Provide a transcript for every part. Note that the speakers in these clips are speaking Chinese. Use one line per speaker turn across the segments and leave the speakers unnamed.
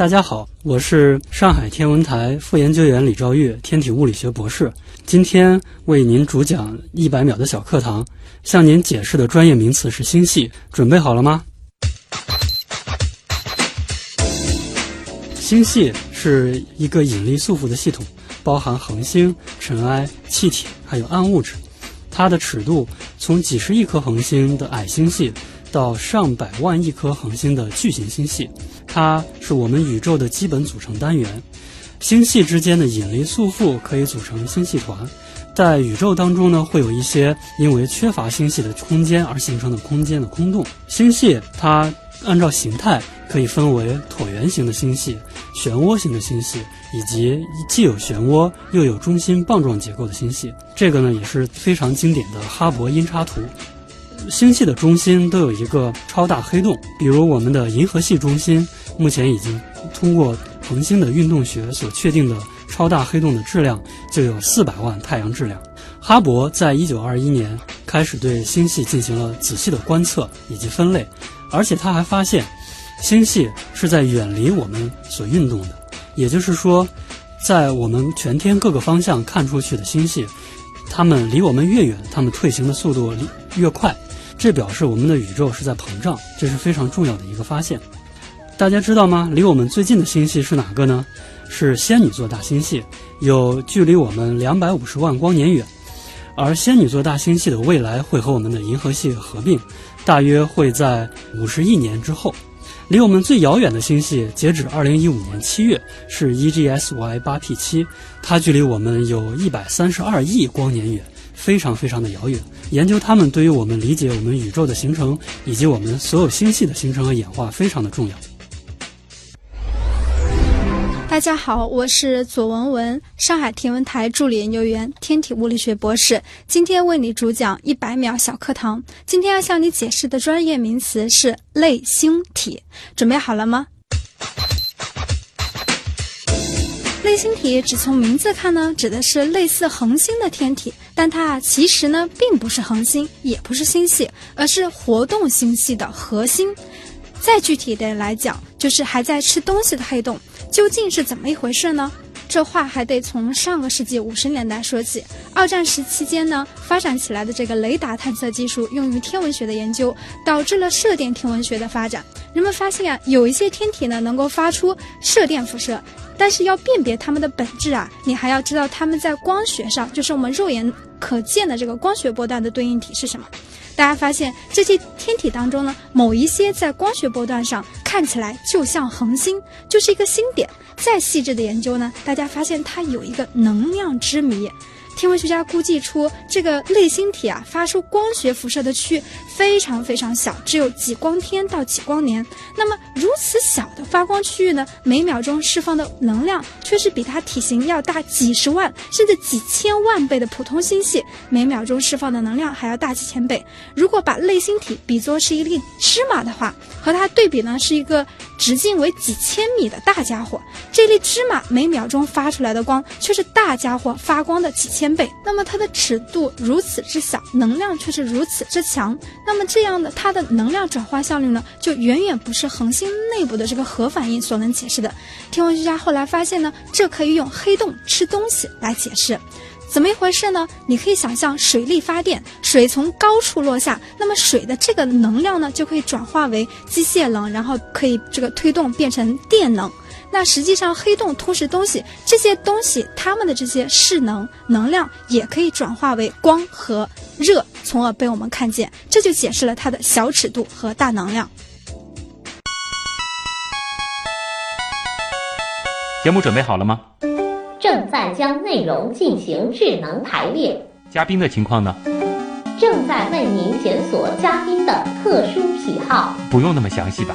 大家好，我是上海天文台副研究员李兆玉，天体物理学博士。今天为您主讲一百秒的小课堂，向您解释的专业名词是星系。准备好了吗？星系是一个引力束缚的系统，包含恒星、尘埃、气体还有暗物质。它的尺度从几十亿颗恒星的矮星系到上百万亿颗恒星的巨型星系。它是我们宇宙的基本组成单元，星系之间的引力束缚可以组成星系团。在宇宙当中呢，会有一些因为缺乏星系的空间而形成的空间的空洞。星系它按照形态可以分为椭圆形的星系、漩涡形的星系，以及既有漩涡又有中心棒状结构的星系。这个呢也是非常经典的哈勃音差图。星系的中心都有一个超大黑洞，比如我们的银河系中心。目前已经通过恒星的运动学所确定的超大黑洞的质量就有四百万太阳质量。哈勃在一九二一年开始对星系进行了仔细的观测以及分类，而且他还发现，星系是在远离我们所运动的，也就是说，在我们全天各个方向看出去的星系，它们离我们越远，它们退行的速度越快，这表示我们的宇宙是在膨胀，这是非常重要的一个发现。大家知道吗？离我们最近的星系是哪个呢？是仙女座大星系，有距离我们两百五十万光年远。而仙女座大星系的未来会和我们的银河系合并，大约会在五十亿年之后。离我们最遥远的星系，截止二零一五年七月是 EGSY 八 P 七，它距离我们有一百三十二亿光年远，非常非常的遥远。研究它们对于我们理解我们宇宙的形成以及我们所有星系的形成和演化非常的重要。
大家好，我是左文文，上海天文台助理研究员，天体物理学博士。今天为你主讲一百秒小课堂。今天要向你解释的专业名词是类星体，准备好了吗？类星体只从名字看呢，指的是类似恒星的天体，但它其实呢并不是恒星，也不是星系，而是活动星系的核心。再具体的来讲，就是还在吃东西的黑洞。究竟是怎么一回事呢？这话还得从上个世纪五十年代说起。二战时期间呢，发展起来的这个雷达探测技术用于天文学的研究，导致了射电天文学的发展。人们发现啊，有一些天体呢能够发出射电辐射，但是要辨别它们的本质啊，你还要知道它们在光学上，就是我们肉眼可见的这个光学波段的对应体是什么。大家发现这些天体当中呢，某一些在光学波段上看起来就像恒星，就是一个星点。再细致的研究呢，大家发现它有一个能量之谜。天文学家估计出，这个类星体啊，发出光学辐射的区域非常非常小，只有几光天到几光年。那么如此小的发光区域呢，每秒钟释放的能量却是比它体型要大几十万甚至几千万倍的普通星系每秒钟释放的能量还要大几千倍。如果把类星体比作是一粒芝麻的话，和它对比呢，是一个直径为几千米的大家伙。这粒芝麻每秒钟发出来的光，却是大家伙发光的几千。倍，那么它的尺度如此之小，能量却是如此之强，那么这样的它的能量转化效率呢，就远远不是恒星内部的这个核反应所能解释的。天文学家后来发现呢，这可以用黑洞吃东西来解释，怎么一回事呢？你可以想象水力发电，水从高处落下，那么水的这个能量呢，就可以转化为机械能，然后可以这个推动变成电能。那实际上，黑洞吞噬东西，这些东西它们的这些势能能量也可以转化为光和热，从而被我们看见。这就解释了它的小尺度和大能量。
节目准备好了吗？
正在将内容进行智能排列。
嘉宾的情况呢？
正在为您检索嘉宾的特殊喜好。
不用那么详细吧？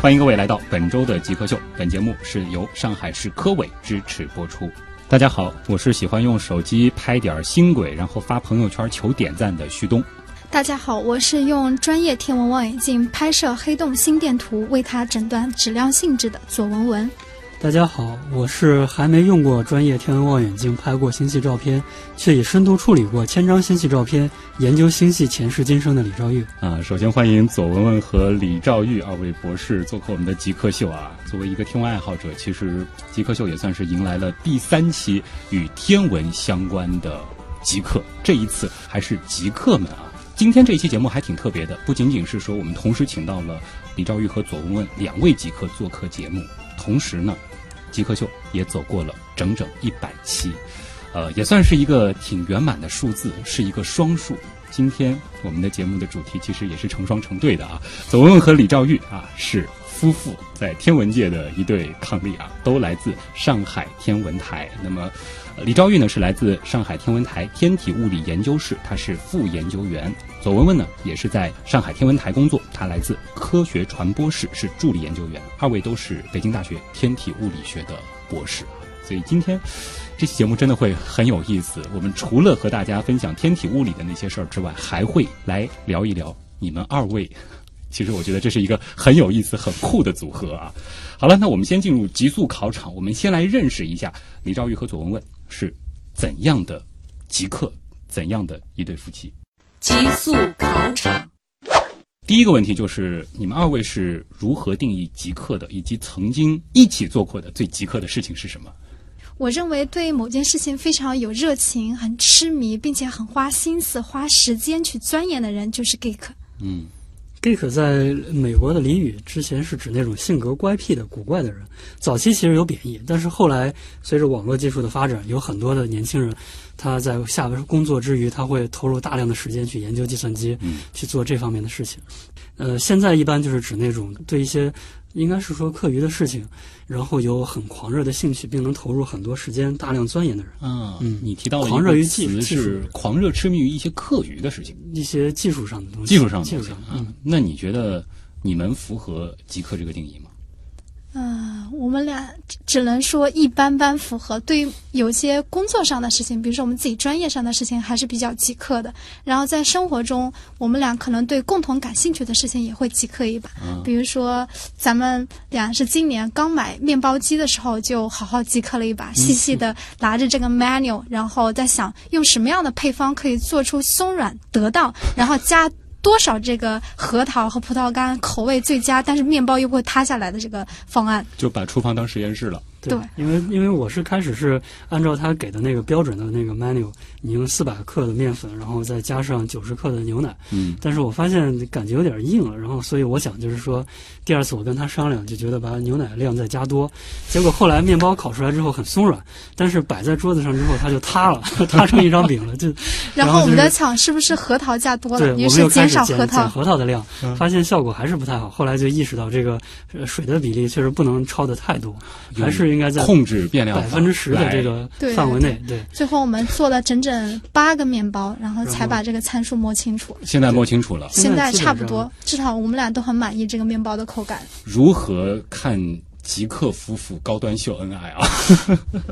欢迎各位来到本周的极客秀。本节目是由上海市科委支持播出。大家好，我是喜欢用手机拍点新轨，然后发朋友圈求点赞的旭东。
大家好，我是用专业天文望远镜拍摄黑洞心电图，为它诊断质量性质的左文文。
大家好，我是还没用过专业天文望远镜拍过星系照片，却已深度处理过千张星系照片，研究星系前世今生的李兆玉。
啊，首先欢迎左文文和李兆玉二位博士做客我们的极客秀啊。作为一个天文爱好者，其实极客秀也算是迎来了第三期与天文相关的极客。这一次还是极客们啊。今天这一期节目还挺特别的，不仅仅是说我们同时请到了李兆玉和左文文两位极客做客节目，同时呢。极客秀也走过了整整一百期，呃，也算是一个挺圆满的数字，是一个双数。今天我们的节目的主题其实也是成双成对的啊，左文文和李兆玉啊是夫妇，在天文界的一对伉俪啊，都来自上海天文台。那么。李兆玉呢是来自上海天文台天体物理研究室，他是副研究员。左文文呢也是在上海天文台工作，他来自科学传播室，是助理研究员。二位都是北京大学天体物理学的博士，所以今天这期节目真的会很有意思。我们除了和大家分享天体物理的那些事儿之外，还会来聊一聊你们二位。其实我觉得这是一个很有意思、很酷的组合啊。好了，那我们先进入极速考场，我们先来认识一下李兆玉和左文文。是怎样的极客？怎样的一对夫妻？
极速考场。
第一个问题就是：你们二位是如何定义极客的？以及曾经一起做过的最极客的事情是什么？
我认为，对某件事情非常有热情、很痴迷，并且很花心思、花时间去钻研的人，就是 geek。
嗯。
Geek 在美国的俚语之前是指那种性格乖僻的古怪的人，早期其实有贬义，但是后来随着网络技术的发展，有很多的年轻人，他在下班工作之余，他会投入大量的时间去研究计算机，去做这方面的事情。呃，现在一般就是指那种对一些。应该是说课余的事情，然后有很狂热的兴趣，并能投入很多时间大量钻研的人。
嗯嗯，你提到
狂热于技
术，是狂热痴迷于一些课余的事情，
一些技术上的东西。
技术上的
技术上，
嗯，那你觉得你们符合极客这个定义吗？
嗯，我们俩只能说一般般符合。对于有些工作上的事情，比如说我们自己专业上的事情，还是比较极客的。然后在生活中，我们俩可能对共同感兴趣的事情也会极客一把。比如说，咱们俩是今年刚买面包机的时候，就好好极客了一把，细细的拿着这个 menu，然后在想用什么样的配方可以做出松软得当，然后加。多少这个核桃和葡萄干口味最佳，但是面包又不会塌下来的这个方案，
就把厨房当实验室了。
对，因为因为我是开始是按照他给的那个标准的那个 menu，你用四百克的面粉，然后再加上九十克的牛奶。
嗯。
但是我发现感觉有点硬了，然后所以我想就是说，第二次我跟他商量，就觉得把牛奶量再加多。结果后来面包烤出来之后很松软，但是摆在桌子上之后它就塌了，塌成一张饼了。就
然
后
我们在抢是不是核桃加多了？
于是
减少核
桃。核桃的量，发现效果还是不太好。后来就意识到这个水的比例确实不能超的太多，还是应该在
控制。变量
百分之十的这个范围内，对。
最后我们做了整整八个面包，然后才把这个参数摸清楚。
现在摸清楚了，
现在差不多，至少我们俩都很满意这个面包的口感。
如何看极客夫妇高端秀恩爱啊？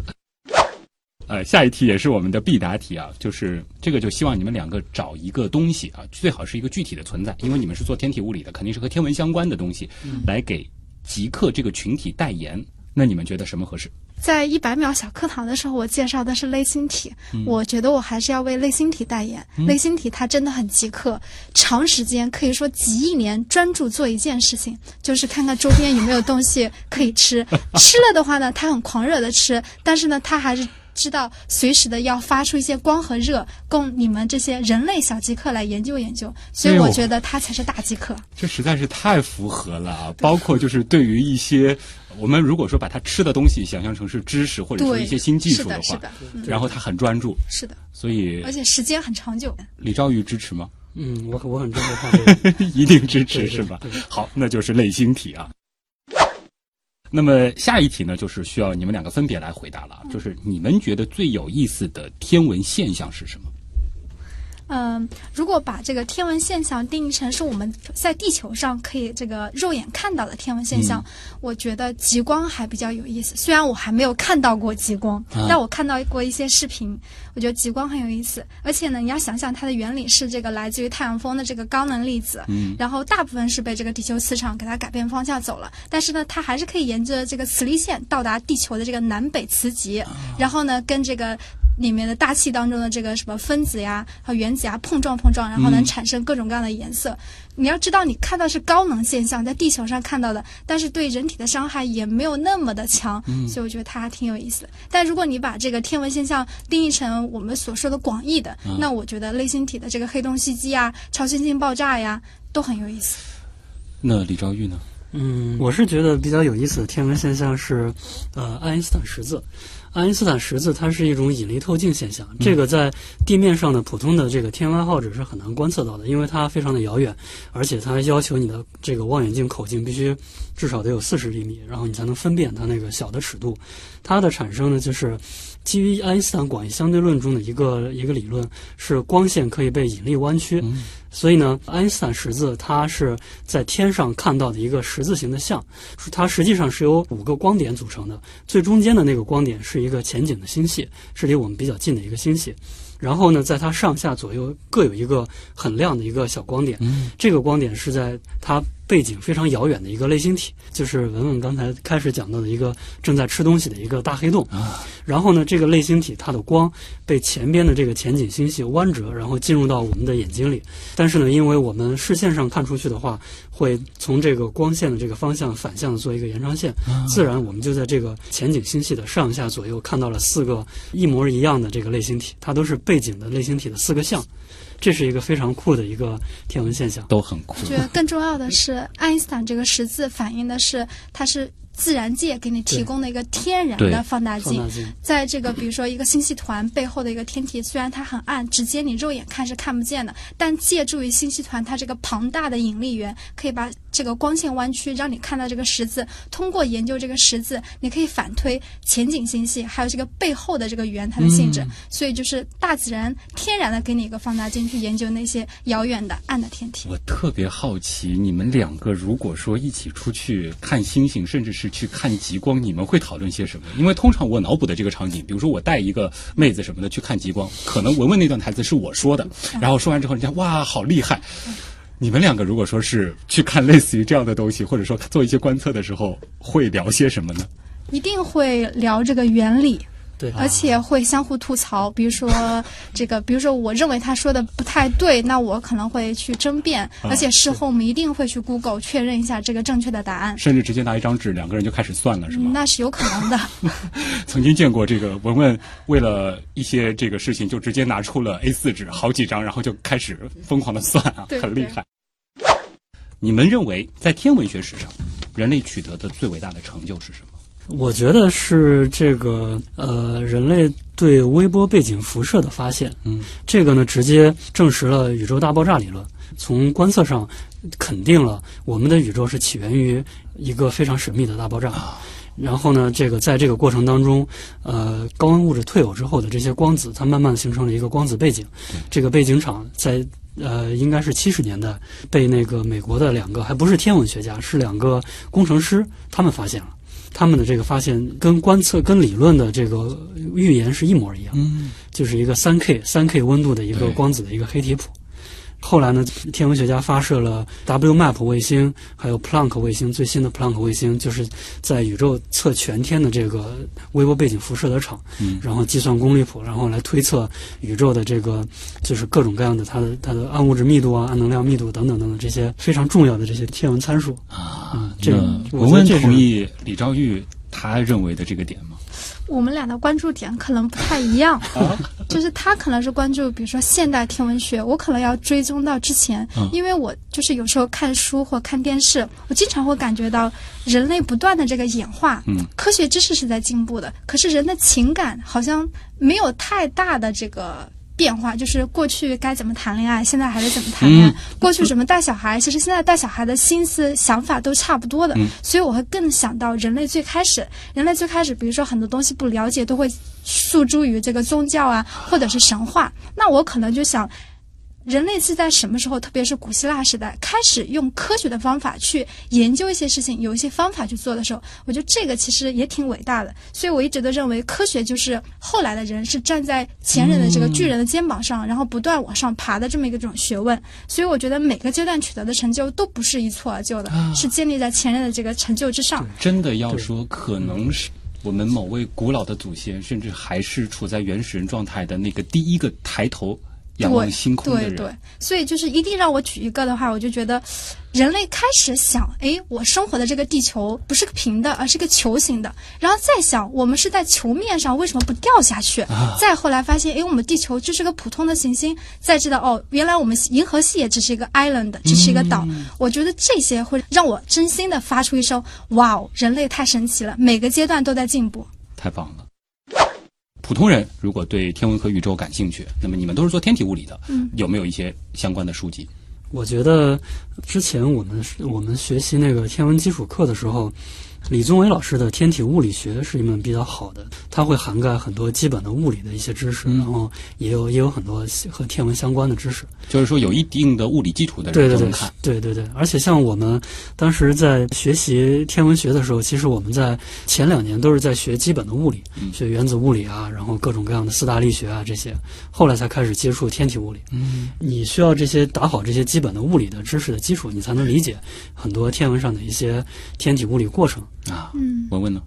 呃，下一题也是我们的必答题啊，就是这个就希望你们两个找一个东西啊，最好是一个具体的存在，因为你们是做天体物理的，肯定是和天文相关的东西，来给极客这个群体代言。那你们觉得什么合适？
在一百秒小课堂的时候，我介绍的是类星体。我觉得我还是要为类星体代言。类星体它真的很极客，长时间可以说几亿年专注做一件事情，就是看看周边有没有东西可以吃。吃了的话呢，它很狂热的吃，但是呢，它还是。知道随时的要发出一些光和热，供你们这些人类小极客来研究研究，所以我觉得它才是大极客。
这实在是太符合了啊！包括就是对于一些我们如果说把他吃的东西想象成是知识或者说一些新技术
的
话，然后他很专注，
是的，
所以
而且时间很长久。
李兆宇支持吗？
嗯，我我很支持他，
一定支持是吧？好，那就是类星体啊。那么下一题呢，就是需要你们两个分别来回答了。就是你们觉得最有意思的天文现象是什么？
嗯，如果把这个天文现象定义成是我们在地球上可以这个肉眼看到的天文现象，我觉得极光还比较有意思。虽然我还没有看到过极光，但我看到过一些视频，我觉得极光很有意思。而且呢，你要想想它的原理是这个来自于太阳风的这个高能粒子，然后大部分是被这个地球磁场给它改变方向走了，但是呢，它还是可以沿着这个磁力线到达地球的这个南北磁极，然后呢，跟这个。里面的大气当中的这个什么分子呀和原子呀碰撞碰撞，然后能产生各种各样的颜色。你要知道，你看到是高能现象，在地球上看到的，但是对人体的伤害也没有那么的强，所以我觉得它还挺有意思的。但如果你把这个天文现象定义成我们所说的广义的，那我觉得类星体的这个黑洞袭击啊、超新星爆炸呀都很有意思。
那李昭玉呢？
嗯，我是觉得比较有意思的天文现象是，呃，爱因斯坦十字。爱因斯坦十字它是一种引力透镜现象，这个在地面上的普通的这个天文爱好者是很难观测到的，因为它非常的遥远，而且它要求你的这个望远镜口径必须至少得有四十厘米，然后你才能分辨它那个小的尺度。它的产生呢，就是基于爱因斯坦广义相对论中的一个一个理论，是光线可以被引力弯曲。所以呢，爱因斯坦十字它是在天上看到的一个十字形的像，它实际上是由五个光点组成的，最中间的那个光点是一个前景的星系，是离我们比较近的一个星系。然后呢，在它上下左右各有一个很亮的一个小光点，这个光点是在它。背景非常遥远的一个类星体，就是文文刚才开始讲到的一个正在吃东西的一个大黑洞。然后呢，这个类星体它的光被前边的这个前景星系弯折，然后进入到我们的眼睛里。但是呢，因为我们视线上看出去的话，会从这个光线的这个方向反向做一个延长线，自然我们就在这个前景星系的上下左右看到了四个一模一样的这个类星体，它都是背景的类星体的四个像。这是一个非常酷的一个天文现象，
都很酷。
我觉得更重要的是，爱因斯坦这个十字反映的是它是。自然界给你提供的一个天然的放大镜，在这个比如说一个星系团背后的一个天体，虽然它很暗，直接你肉眼看是看不见的，但借助于星系团它这个庞大的引力源，可以把这个光线弯曲，让你看到这个十字。通过研究这个十字，你可以反推前景星系还有这个背后的这个圆它的性质。所以就是大自然天然的给你一个放大镜去研究那些遥远的暗的天体。
我特别好奇，你们两个如果说一起出去看星星，甚至是去看极光，你们会讨论些什么？因为通常我脑补的这个场景，比如说我带一个妹子什么的去看极光，可能文文那段台词是我说的，然后说完之后，人家哇，好厉害！你们两个如果说是去看类似于这样的东西，或者说做一些观测的时候，会聊些什么呢？
一定会聊这个原理。
对，
而且会相互吐槽，比如说 这个，比如说我认为他说的不太对，那我可能会去争辩，而且事后我们一定会去 Google 确认一下这个正确的答案，
甚至直接拿一张纸，两个人就开始算了，是吗？
那是有可能的。
曾经见过这个文文为了一些这个事情，就直接拿出了 A4 纸好几张，然后就开始疯狂的算啊，很厉害。你们认为在天文学史上，人类取得的最伟大的成就是什么？
我觉得是这个呃，人类对微波背景辐射的发现，嗯，这个呢直接证实了宇宙大爆炸理论，从观测上肯定了我们的宇宙是起源于一个非常神秘的大爆炸。然后呢，这个在这个过程当中，呃，高温物质退偶之后的这些光子，它慢慢的形成了一个光子背景。这个背景场在呃，应该是七十年代被那个美国的两个还不是天文学家，是两个工程师，他们发现了。他们的这个发现跟观测、跟理论的这个预言是一模一样，就是一个三 K 三 K 温度的一个光子的一个黑体谱。后来呢，天文学家发射了 WMAP 卫星，还有 Planck 卫星，最新的 Planck 卫星，就是在宇宙测全天的这个微波背景辐射的场，然后计算功率谱，然后来推测宇宙的这个就是各种各样的它的它的暗物质密度啊、暗能量密度等等等等这些非常重要的这些天文参数
啊。这个我们同意李兆玉他认为的这个点吗？
我们俩的关注点可能不太一样，就是他可能是关注，比如说现代天文学，我可能要追踪到之前，因为我就是有时候看书或看电视，我经常会感觉到人类不断的这个演化，科学知识是在进步的，可是人的情感好像没有太大的这个。变化就是过去该怎么谈恋爱，现在还是怎么谈恋爱；过去怎么带小孩，其实现在带小孩的心思想法都差不多的。所以我会更想到人类最开始，人类最开始，比如说很多东西不了解，都会诉诸于这个宗教啊，或者是神话。那我可能就想。人类是在什么时候，特别是古希腊时代，开始用科学的方法去研究一些事情，有一些方法去做的时候，我觉得这个其实也挺伟大的。所以我一直都认为，科学就是后来的人是站在前人的这个巨人的肩膀上，然后不断往上爬的这么一个这种学问。所以我觉得每个阶段取得的成就都不是一蹴而就的，是建立在前人的这个成就之上。
真的要说，可能是我们某位古老的祖先，甚至还是处在原始人状态的那个第一个抬头仰望星空的人。
对对，所以就是一定让我举一个的话，我就觉得，人类开始想，哎，我生活的这个地球不是个平的，而是个球形的。然后再想，我们是在球面上，为什么不掉下去？再后来发现，哎，我们地球就是个普通的行星。再知道，哦，原来我们银河系也只是一个 island，只是一个岛。我觉得这些会让我真心的发出一声，哇哦，人类太神奇了，每个阶段都在进步。
太棒了。普通人如果对天文和宇宙感兴趣，那么你们都是做天体物理的，
嗯
有没有一些相关的书籍？
我觉得之前我们我们学习那个天文基础课的时候，李宗伟老师的天体物理学是一门比较好的，它会涵盖很多基本的物理的一些知识，
嗯
然后也有也有很多和天文相关的知识。
就是说有一定的物理基础的
对对对
人都能看。
对对对，而且像我们当时在学习天文学的时候，其实我们在前两年都是在学基本的物理，
嗯
学原子物理啊，然后各种各样的四大力学啊这些，后来才开始接触天体物理。
嗯，
你需要这些打好这些基本的物理的知识的基础，你才能理解很多天文上的一些天体物理过程。
啊，
嗯
文文呢？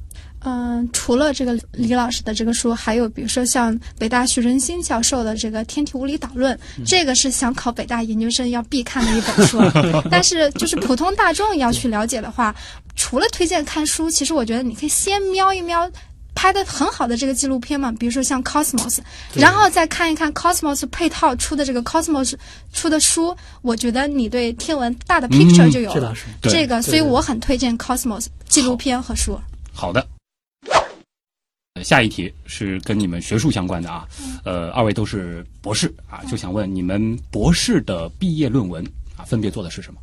嗯，除了这个李老师的这个书，还有比如说像北大徐仁新教授的这个《天体物理导论》，这个是想考北大研究生要必看的一本书。但是就是普通大众要去了解的话，除了推荐看书，其实我觉得你可以先瞄一瞄。拍的很好的这个纪录片嘛，比如说像 Cosmos，然后再看一看 Cosmos 配套出的这个 Cosmos 出的书，我觉得你对天文大的 picture 就有了。
这
个，所以我很推荐 Cosmos 纪录片和书。
好的。呃下一题是跟你们学术相关的啊，呃，二位都是博士啊，就想问你们博士的毕业论文啊，分别做的是什么？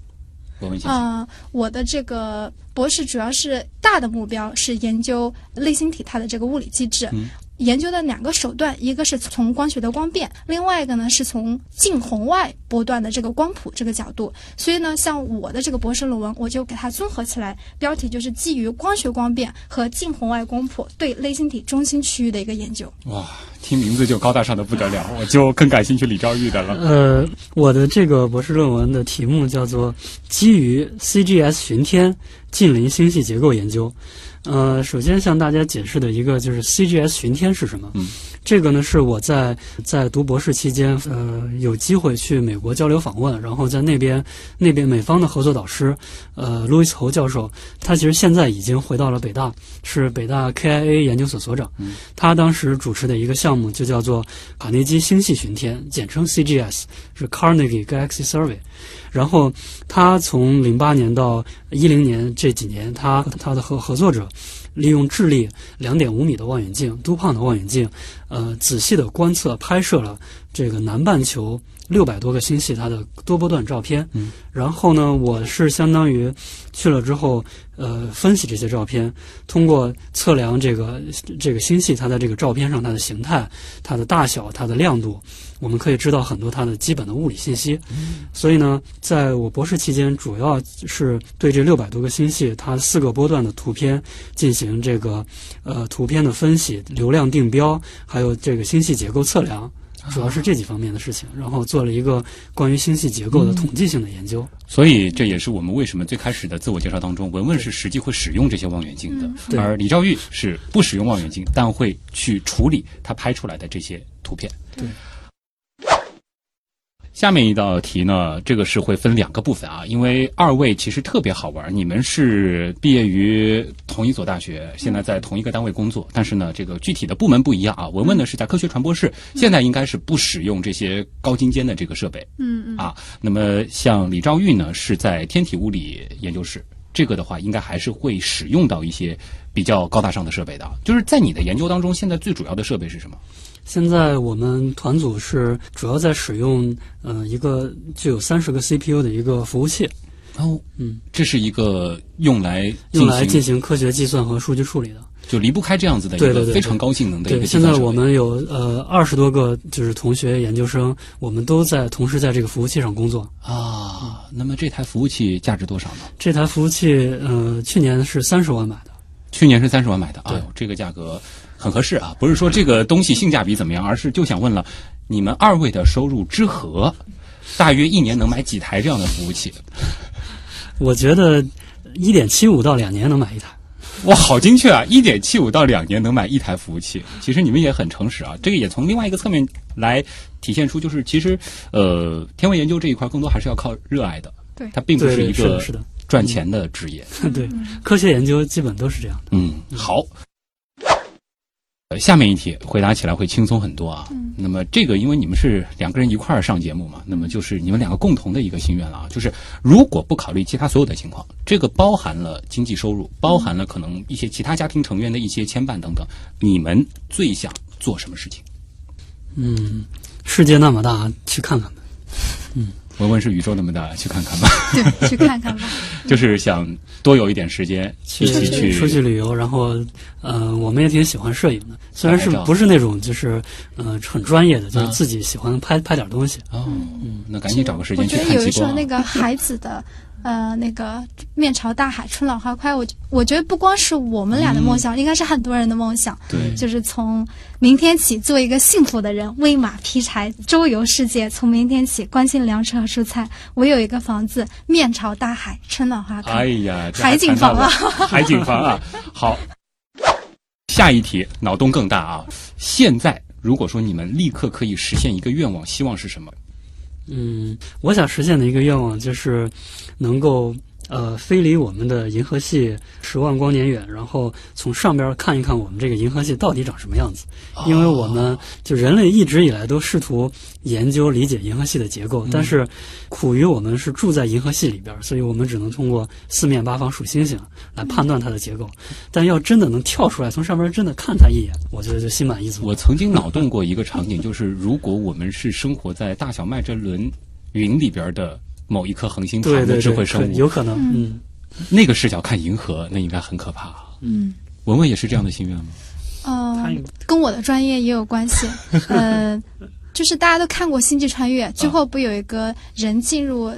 文文先生。
嗯、我的这个博士主要是大的目标是研究类星体它的这个物理机制。
嗯
研究的两个手段，一个是从光学的光变，另外一个呢是从近红外波段的这个光谱这个角度。所以呢，像我的这个博士论文，我就给它综合起来，标题就是基于光学光变和近红外光谱对类星体中心区域的一个研究。
哇，听名字就高大上的不得了，我就更感兴趣李兆玉的了。
呃，我的这个博士论文的题目叫做《基于 CGS 巡天近邻星系结构研究》。呃，首先向大家解释的一个就是 CGS 巡天是什么。这个呢是我在在读博士期间，呃，有机会去美国交流访问，然后在那边那边美方的合作导师，呃，路易斯侯教授，他其实现在已经回到了北大，是北大 KIA 研究所所长。
嗯，
他当时主持的一个项目就叫做卡内基星系巡天，简称 CGS，是 Carnegie Galaxy Survey。然后他从零八年到一零年这几年，他他的合合作者利用智利两点五米的望远镜，都胖的望远镜，呃，仔细的观测拍摄了这个南半球六百多个星系它的多波段照片。
嗯，
然后呢，我是相当于去了之后，呃，分析这些照片，通过测量这个这个星系它在这个照片上它的形态、它的大小、它的亮度，我们可以知道很多它的基本的物理信息。所以呢，在我博士期间，主要是对这六百多个星系它四个波段的图片进行这个呃图片的分析、流量定标，还有这个星系结构测量。主要是这几方面的事情，然后做了一个关于星系结构的统计性的研究。
所以这也是我们为什么最开始的自我介绍当中，文文是实际会使用这些望远镜的，
嗯
而李兆玉是不使用望远镜，但会去处理他拍出来的这些图片。
对。
下面一道题呢，这个是会分两个部分啊，因为二位其实特别好玩，你们是毕业于同一所大学，现在在同一个单位工作，但是呢，这个具体的部门不一样啊。文文呢是在科学传播室，现在应该是不使用这些高精尖的这个设备，
嗯嗯
啊。那么像李兆玉呢，是在天体物理研究室，这个的话应该还是会使用到一些比较高大上的设备的。就是在你的研究当中，现在最主要的设备是什么？
现在我们团组是主要在使用呃一个具有三十个 CPU 的一个服务器，
哦，
嗯，
这是一个用来
用来进
行
行科学计算和数据处理的。
就离不开这样子的一
对对对
个非常高性能的一
对，
个计算设备。
现在我们有呃二十多个就是同学研究生，我们都在同时在这个服务器上工作。
啊，那么这台服务器价值多少呢？
这台服务器呃去年是三十万买的。
去年是三十万买的，啊，这个价格很合适啊！不是说这个东西性价比怎么样，而是就想问了，你们二位的收入之和，大约一年能买几台这样的服务器？
我觉得一点七五到两年能买一台。
哇，好精确啊！一点七五到两年能买一台服务器，其实你们也很诚实啊。这个也从另外一个侧面来体现出，就是其实呃，天文研究这一块更多还是要靠热爱的，
对
它并不是一个
是的
赚钱的职业。
对，科学研究基本都是这样的。
嗯，好。呃下面一题回答起来会轻松很多啊。
嗯
那么这个，因为你们是两个人一块儿上节目嘛，那么就是你们两个共同的一个心愿了啊，就是如果不考虑其他所有的情况，这个包含了经济收入，包含了可能一些其他家庭成员的一些牵绊等等，你们最想做什么事情？
嗯，世界那么大，去看看吧。
文文是宇宙那么大，去看看吧。
对，去看看吧。
就是想多有一点时间一起去
出去旅游，然后，呃，我们也挺喜欢摄影的，虽然是不是那种就是，呃，很专业的，就是
啊
自己喜欢拍拍点东西。
哦，嗯那赶紧找个时间去
觉得有一首
看极光啊。
那个孩子的，呃，那个面朝大海，春暖花开。我我觉得不光是我们俩的梦想，应该是很多人的梦想。
对，
就是从明天起做一个幸福的人，喂马劈柴，周游世界。从明天起关心粮食和蔬菜。我有一个房子，面朝大海，春暖花开。
哎呀，
海景房啊
海景房啊！好，下一题脑洞更大啊！现在如果说你们立刻可以实现一个愿望，希望是什么？
嗯，我想实现的一个愿望就是，能够呃飞离我们的银河系十万光年远，然后从上边看一看我们这个银河系到底长什么样子。因为我们就人类一直以来都试图研究理解银河系的结构，但是苦于我们是住在银河系里边，所以我们只能通过四面八方数星星来判断它的结构。但要真的能跳出来，从上边真的看它一眼，我觉得就心满意足。
我曾经脑洞过一个场景，就是如果我们是生活在大小麦哲伦云里边的某一颗恒星旁的
对对对，
智慧生物，
可有可能，嗯
那个视角看银河，那应该很可怕。
嗯，
文文也是这样的心愿吗？
呃，跟我的专业也有关系。呃，就是大家都看过《星际穿越》，最后不有一个人进入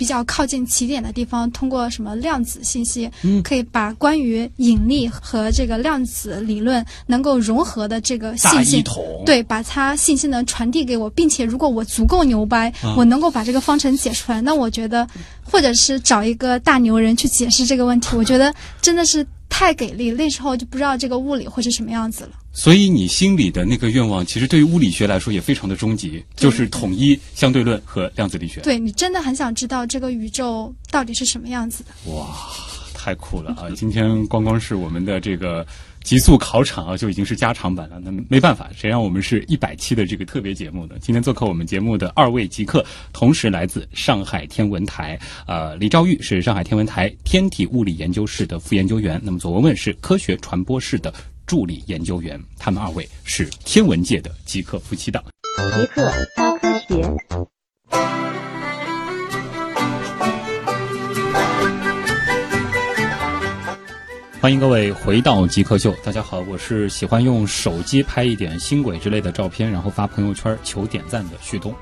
比较靠近起点的地方，通过什么量子信息，
嗯
可以把关于引力和这个量子理论能够融合的这个信息。
统，
对，把它信息能传递给我，并且如果我足够牛掰，
啊
我能够把这个方程解出来，那我觉得，或者是找一个大牛人去解释这个问题，我觉得真的是太给力。那时候就不知道这个物理会是什么样子了。
所以你心里的那个愿望，其实对于物理学来说也非常的终极，就是统一相对论和量子力学。
对你真的很想知道这个宇宙到底是什么样子的。
哇，太酷了啊！今天光光是我们的这个极速考场啊，就已经是加长版了。那没办法，谁让我们是一百期的这个特别节目呢？今天做客我们节目的二位极客，同时来自上海天文台。呃，李兆玉是上海天文台天体物理研究室的副研究员，那么左文文是科学传播室的助理研究员。他们二位是天文界的极客夫妻档。
极客高科学。
欢迎各位回到极客秀，大家好，我是喜欢用手机拍一点星轨之类的照片，然后发朋友圈求点赞的旭东。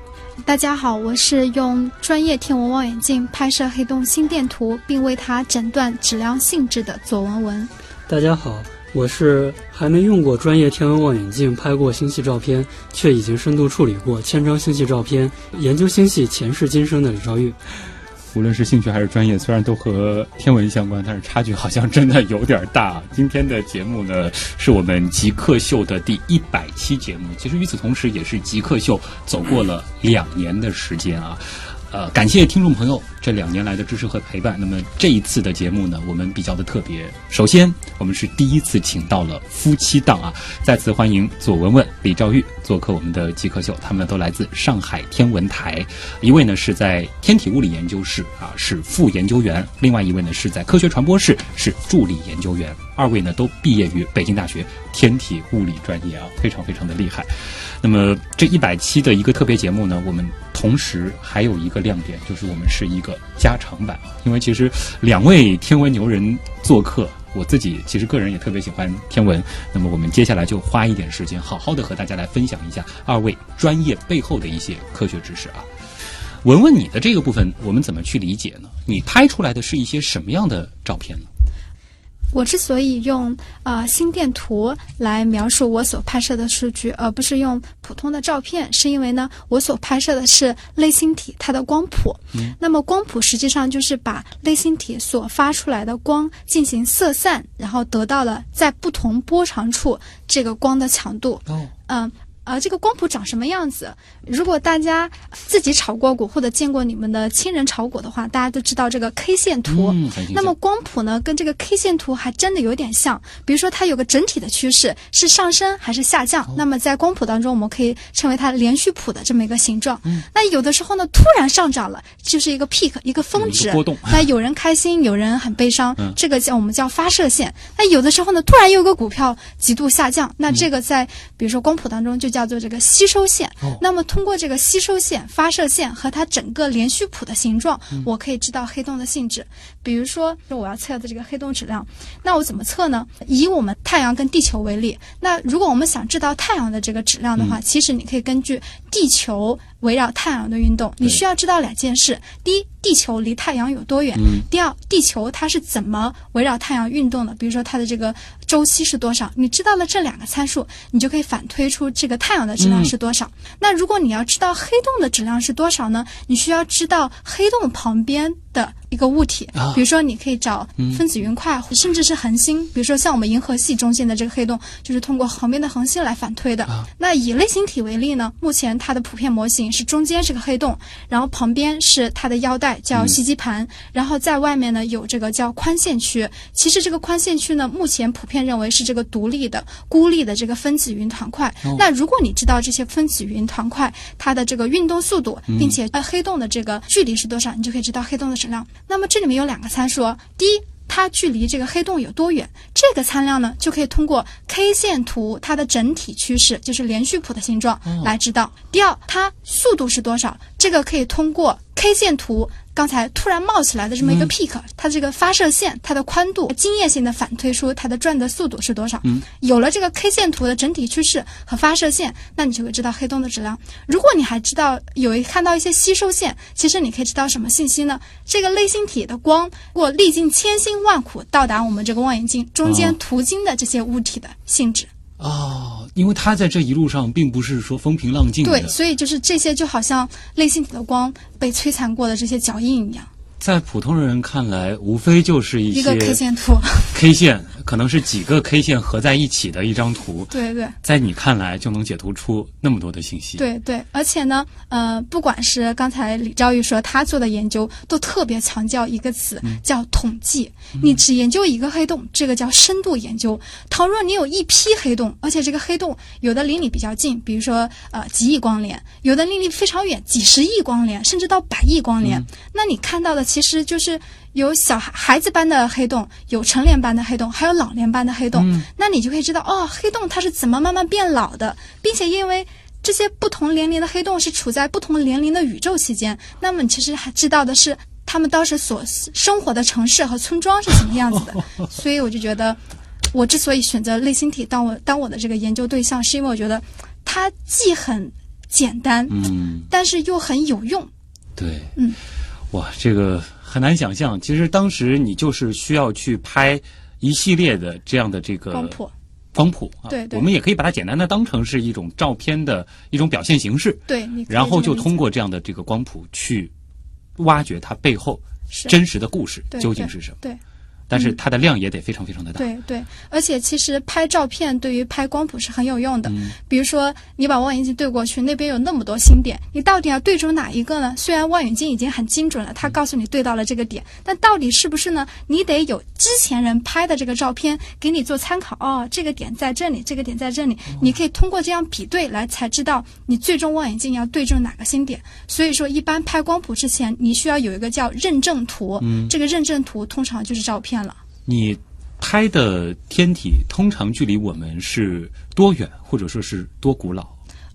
大家好，我是用专业天文望远镜拍摄黑洞心电图，并为它诊断质量性质的左文文。
大家好，我是还没用过专业天文望远镜拍过星系照片，却已经深度处理过千张星系照片，研究星系前世今生的李兆玉。
无论是兴趣还是专业，虽然都和天文相关，但是差距好像真的有点大。今天的节目呢，是我们极客秀的第一百期节目。其实与此同时，也是极客秀走过了两年的时间啊。呃，感谢听众朋友这两年来的支持和陪伴。那么这一次的节目呢，我们比较的特别。首先，我们是第一次请到了夫妻档啊，再次欢迎左文文、李兆玉做客我们的极客秀。他们都来自上海天文台，一位呢是在天体物理研究室啊是副研究员，另外一位呢是在科学传播室是助理研究员。二位呢都毕业于北京大学天体物理专业啊，非常非常的厉害。那么这一百期的一个特别节目呢，我们同时还有一个亮点，就是我们是一个加长版，因为其实两位天文牛人做客，我自己其实个人也特别喜欢天文，那么我们接下来就花一点时间，好好的和大家来分享一下二位专业背后的一些科学知识啊。文文，你的这个部分我们怎么去理解呢？你拍出来的是一些什么样的照片呢？
我之所以用呃心电图来描述我所拍摄的数据，而不是用普通的照片，是因为呢，我所拍摄的是类星体它的光谱。嗯，那么光谱实际上就是把类星体所发出来的光进行色散，然后得到了在不同波长处这个光的强度。
哦，
嗯。呃，这个光谱长什么样子？如果大家自己炒过股或者见过你们的亲人炒股的话，大家都知道这个 K 线图。那么光谱呢，跟这个 K 线图还真的有点像。比如说，它有个整体的趋势是上升还是下降。那么在光谱当中，我们可以称为它连续谱的这么一个形状。那有的时候呢，突然上涨了，就是一个 peak，一个峰值那有人开心，有人很悲伤，
嗯
这个叫我们叫发射线。那有的时候呢，突然有个股票极度下降，那这个在比如说光谱当中就叫做这个吸收线。
哦
那么通过这个吸收线、发射线和它整个连续谱的形状，
嗯
我可以知道黑洞的性质。比如说，我要测的这个黑洞质量，那我怎么测呢？以我们太阳跟地球为例，那如果我们想知道太阳的这个质量的
嗯
话，其实你可以根据地球围绕太阳的运动，你需要知道两件事：第一，地球离太阳有多远；
嗯
第二，地球它是怎么围绕太阳运动的，比如说它的这个周期是多少。你知道了这两个参数，你就可以反推出这个太阳的质量是多少。那如果你要知道黑洞的质量是多少呢？你需要知道黑洞旁边的一个物体，
啊
比如说你可以找分子云块，甚至是恒星，比如说像我们银河系中心的这个黑洞，就是通过旁边的恒星来反推的。那以类星体为例呢，目前它的普遍模型是中间是个黑洞，然后旁边是它的腰带叫吸积盘，然后在外面呢有这个叫宽线区。其实这个宽线区呢，目前普遍认为是这个独立的、孤立的这个分子云团块。那如果你知道这些分子云团块它的这个运动速度，并且呃黑洞的这个距离是多少，你就可以知道黑洞的质量。那么这里面有两个参数哦，第一。它距离这个黑洞有多远？这个参量呢，就可以通过 K 线图它的整体趋势，就是连续谱的形状来知道。第二，它速度是多少？这个可以通过 K 线图刚才突然冒起来的这么一个 peak，、它这个发射线它的宽度，经验性的反推出它的转的速度是多少。有了这个 K 线图的整体趋势和发射线，那你就会知道黑洞的质量。如果你还知道有一看到一些吸收线，其实你可以知道什么信息呢？这个类星体的光，如果历经千辛万苦到达我们这个望远镜中间
哦
途经的这些物体的性质。
哦，哦因为他在这一路上并不是说风平浪静的，
对，所以就是这些就好像类星体的光被摧残过的这些脚印一样，
在普通人看来，无非就是一些
K 线图。
K 线可能是几个 K 线合在一起的一张图，
对对。
在你看来就能解读出那么多的信息。，
对对，而且呢，呃，不管是刚才李兆玉说他做的研究，都特别强调一个词，叫统计。你只研究一个黑洞，这个叫深度研究。倘若你有一批黑洞，而且这个黑洞有的离你比较近，比如说呃几亿光年，有的离你非常远，几十亿光年，甚至到百亿光年，那你看到的其实就是。有小孩孩子般的黑洞，有成年般的黑洞，还有老年般的黑洞。那你就会知道，哦，黑洞它是怎么慢慢变老的，并且因为这些不同年龄的黑洞是处在不同年龄的宇宙期间，那么你其实还知道的是他们当时所生活的城市和村庄是什么样子的。所以我就觉得，我之所以选择类星体当我当我的这个研究对象，是因为我觉得它既很简单，
嗯，
但是又很有用。
对，
嗯，
哇，这个很难想象。其实当时你就是需要去拍一系列的这样的这个
光谱，
光谱啊，
对对
我们也可以把它简单的当成是一种照片的一种表现形式，
对，
然后就通过这样的这个光谱去挖掘它背后真实的故事究竟是什么。
对。
但是它的量也得非常非常的大。
对对，而且其实拍照片对于拍光谱是很有用的。
嗯
比如说，你把望远镜对过去，那边有那么多星点，你到底要对准哪一个呢？虽然望远镜已经很精准了，它告诉你对到了这个点，但到底是不是呢？你得有之前人拍的这个照片给你做参考。哦，这个点在这里，这个点在这里，你可以通过这样比对来才知道你最终望远镜要对准哪个星点。所以说，一般拍光谱之前，你需要有一个叫认证图，这个认证图通常就是照片了。
你拍的天体通常距离我们是多远，或者说是多古老？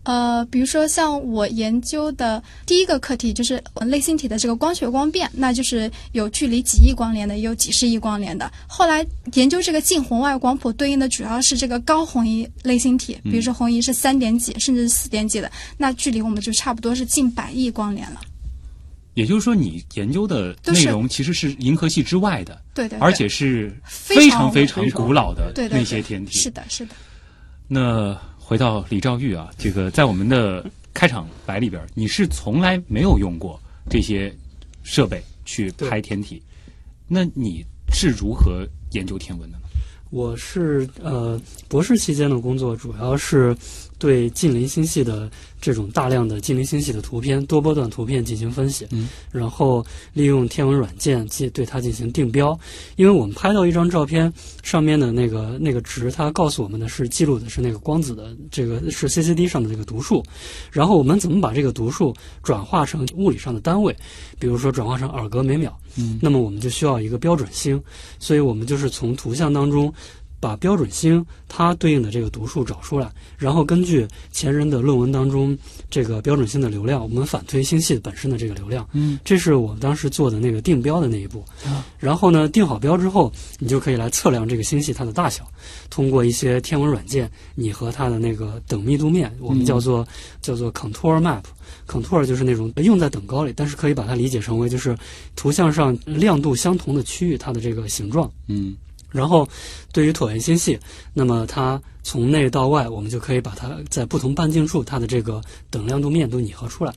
呃，比如说像我研究的第一个课题就是类星体的这个光学光变，那就是有距离几亿光年的，也有几十亿光年的。后来研究这个近红外光谱对应的主要是这个高红移类星体，比如说红移是三点几，甚至是四点几的，那距离我们就差不多是近百亿光年了。
也就是说，你研究的内容其实是银河系之外的，
对对对
而且是
非
非
常
常非常古老的那些天体。
是的，是的。
那回到李兆玉啊，这个在我们的开场白里边，你是从来没有用过这些设备去拍天体，那你是如何研究天文的呢？
我是呃博士期间的工作主要是对近邻星系的这种大量的近邻星系的图片、多波段图片进行分析，
嗯，
然后利用天文软件进对它进行定标。因为我们拍到一张照片上面的那个那个值，它告诉我们的是记录的是那个光子的这个是 CCD 上的这个读数，然后我们怎么把这个读数转化成物理上的单位，比如说转化成尔格每秒，
嗯。
那么我们就需要一个标准星，所以我们就是从图像当中把标准星它对应的这个读数找出来，然后根据前人的论文当中这个标准星的流量，我们反推星系本身的这个流量。
嗯，
这是我们当时做的那个定标的那一步。
啊
然后呢，定好标之后，你就可以来测量这个星系它的大小，通过一些天文软件，你和它的那个等密度面，我们叫做、叫做 contour map。contour 就是那种用在等高里，但是可以把它理解成为就是图像上亮度相同的区域它的这个形状。
嗯
然后，对于椭圆星系，那么它从内到外，我们就可以把它在不同半径处它的这个等亮度面都拟合出来。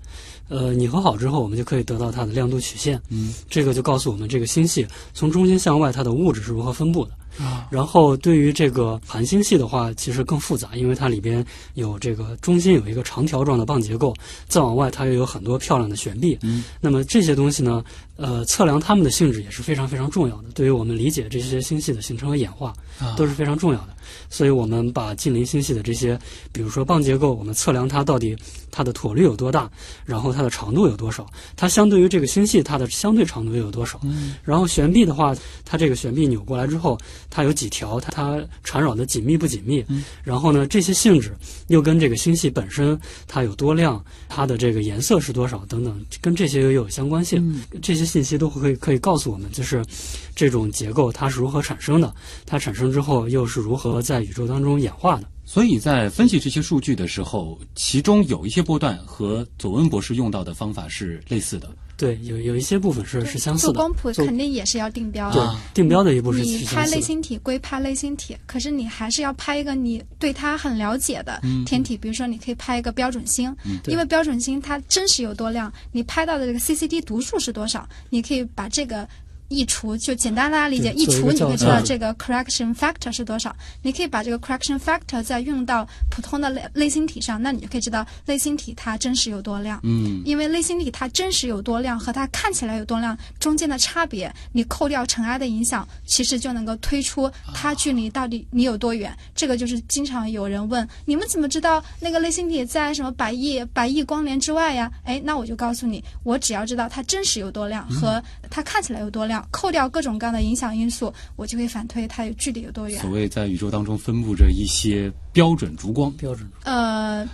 呃，拟合好之后，我们就可以得到它的亮度曲线。
嗯，
这个就告诉我们这个星系从中心向外它的物质是如何分布的。
啊
然后对于这个盘星系的话，其实更复杂，因为它里边有这个中心有一个长条状的棒结构，再往外它又有很多漂亮的悬臂。
嗯，
那么这些东西呢，呃，测量它们的性质也是非常非常重要的，对于我们理解这些星系的形成和演化
啊
都是非常重要的。所以我们把近邻星系的这些，比如说棒结构，我们测量它到底它的椭率有多大，然后它的长度有多少，它相对于这个星系它的相对长度又有多少。
嗯
然后悬臂的话，它这个悬臂扭过来之后，它有几条，它它缠绕的紧密不紧密？
嗯
然后呢，这些性质又跟这个星系本身它有多亮，它的这个颜色是多少等等，跟这些又有相关性。
嗯
这些信息都可以可以告诉我们，就是这种结构它是如何产生的，它产生之后又是如何在宇宙当中演化的。
所以在分析这些数据的时候，其中有一些波段和佐温博士用到的方法是类似的。
对，有有一些部分是是相似的。
做光谱肯定也是要定标。
啊
定标的一步是
你
是相似的。
拍类星体归拍类星体，可是你还是要拍一个你对它很了解的
嗯
天体，比如说你可以拍一个标准星，
对
因为标准星它真实有多亮，你拍到的这个 CCD 读数是多少，你可以把这个。溢除就简单大家理解，
一
除你会知道这个 correction factor 是多少。你可以把这个 correction factor 再用到普通的类类星体上，那你就可以知道类星体它真实有多亮。
嗯
因为类星体它真实有多亮和它看起来有多亮中间的差别，你扣掉尘埃的影响，其实就能够推出它距离到底你有多远。这个就是经常有人问，你们怎么知道那个类星体在什么百亿百亿光年之外呀？哎，那我就告诉你，我只要知道它真实有多亮和它看起来有多亮，扣掉各种各样的影响因素，我就可以反推它有距离有多远
所。谓在宇宙当中分布着一些标准烛光。
标准，
呃，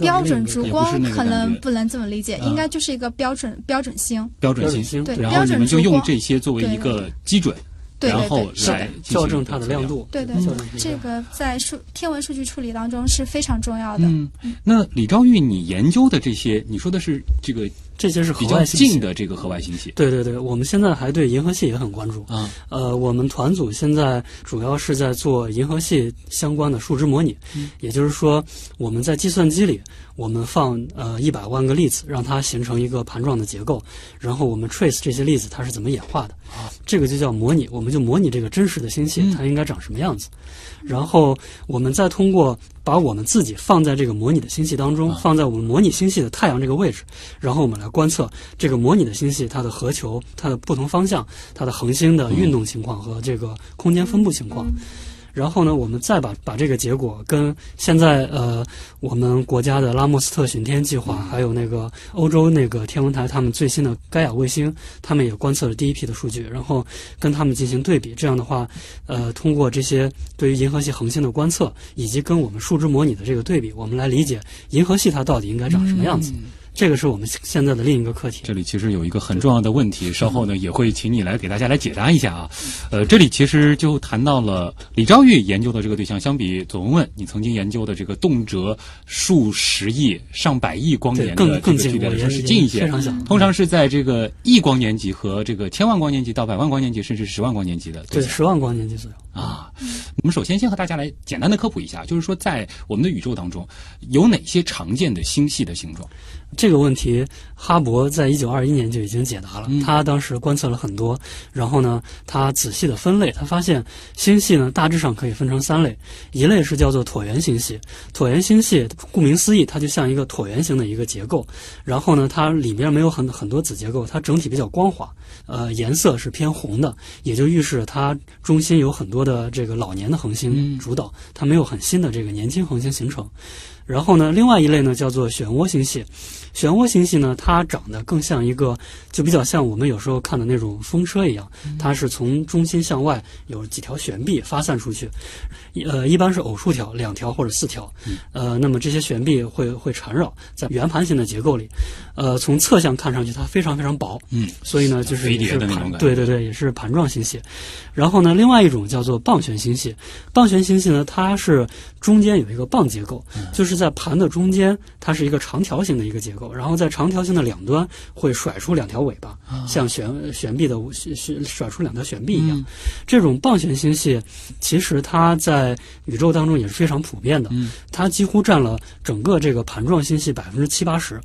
标准烛光可能不能这么理解，
啊
应该就是一个标准标准星。
标准星，
标准星，
对
对
然后你们就用这些作为一个基准，然后。来
校正它的亮度。
对对这个在数天文数据处理当中是非常重要的。
嗯，那李昭玉，你研究的这些，你说的是这个
这些是
比较近的这个河外星系
对对对，我们现在还对银河系也很关注。
啊，
呃，我们团组现在主要是在做银河系相关的数值模拟，也就是说，我们在计算机里，我们放呃一百万个粒子，让它形成一个盘状的结构，然后我们 trace 这些粒子它是怎么演化的，这个就叫模拟，我们就模拟这个真实的星系
嗯。
它应该长什么样子，然后我们再通过把我们自己放在这个模拟的星系当中，放在我们模拟星系的太阳这个位置，然后我们来观测这个模拟的星系它的核球、它的不同方向、它的恒星的运动情况和这个空间分布情况。然后呢，我们再把把这个结果跟现在呃我们国家的拉莫斯特巡天计划，还有那个欧洲那个天文台他们最新的盖亚卫星，他们也观测了第一批的数据，然后跟他们进行对比。这样的话，呃，通过这些对于银河系恒星的观测，以及跟我们数值模拟的这个对比，我们来理解银河系它到底应该长什么样子。这个是我们现在的另一个课题。
这里其实有一个很重要的问题，稍后呢也会请你来给大家来解答一下啊。呃，这里其实就谈到了李昭玉研究的这个对象，相比左文文，你曾经研究的这个动辄数十亿、上百亿光年的
更更
这个距离来说
近我也
是近一些
非常小，
通常是在这个亿光年级和这个千万光年级到百万光年级，甚至十万光年级的
对，十万光年级左右。
啊，我们首先先和大家来简单的科普一下，就是说在我们的宇宙当中有哪些常见的星系的形状？
这个问题，哈勃在一九二一年就已经解答了。
嗯
他当时观测了很多，然后呢，他仔细的分类，他发现星系呢大致上可以分成三类，一类是叫做椭圆星系。椭圆星系顾名思义，它就像一个椭圆形的一个结构，然后呢，它里面没有很很多子结构，它整体比较光滑，呃，颜色是偏红的，也就预示它中心有很多的这个老年的恒星主导，它没有很新的这个年轻恒星形成。然后呢，另外一类呢叫做漩涡星系。漩涡星系呢，它长得更像一个，就比较像我们有时候看的那种风车一样，它是从中心向外有几条悬臂发散出去，呃，一般是偶数条，两条或者四条，呃，那么这些悬臂会会缠绕在圆盘形的结构里，呃，从侧向看上去它非常非常薄，
嗯，
所以呢，就是也是盘对对对，也是盘状星系。然后呢，另外一种叫做棒旋星系，棒旋星系呢，它是中间有一个棒结构，就是在盘的中间，它是一个长条形的一个结构，然后在长条形的两端会甩出两条尾巴，像悬悬臂的甩出两条悬臂一样。这种棒旋星系，其实它在宇宙当中也是非常普遍的，它几乎占了整个这个盘状星系百分之七八十。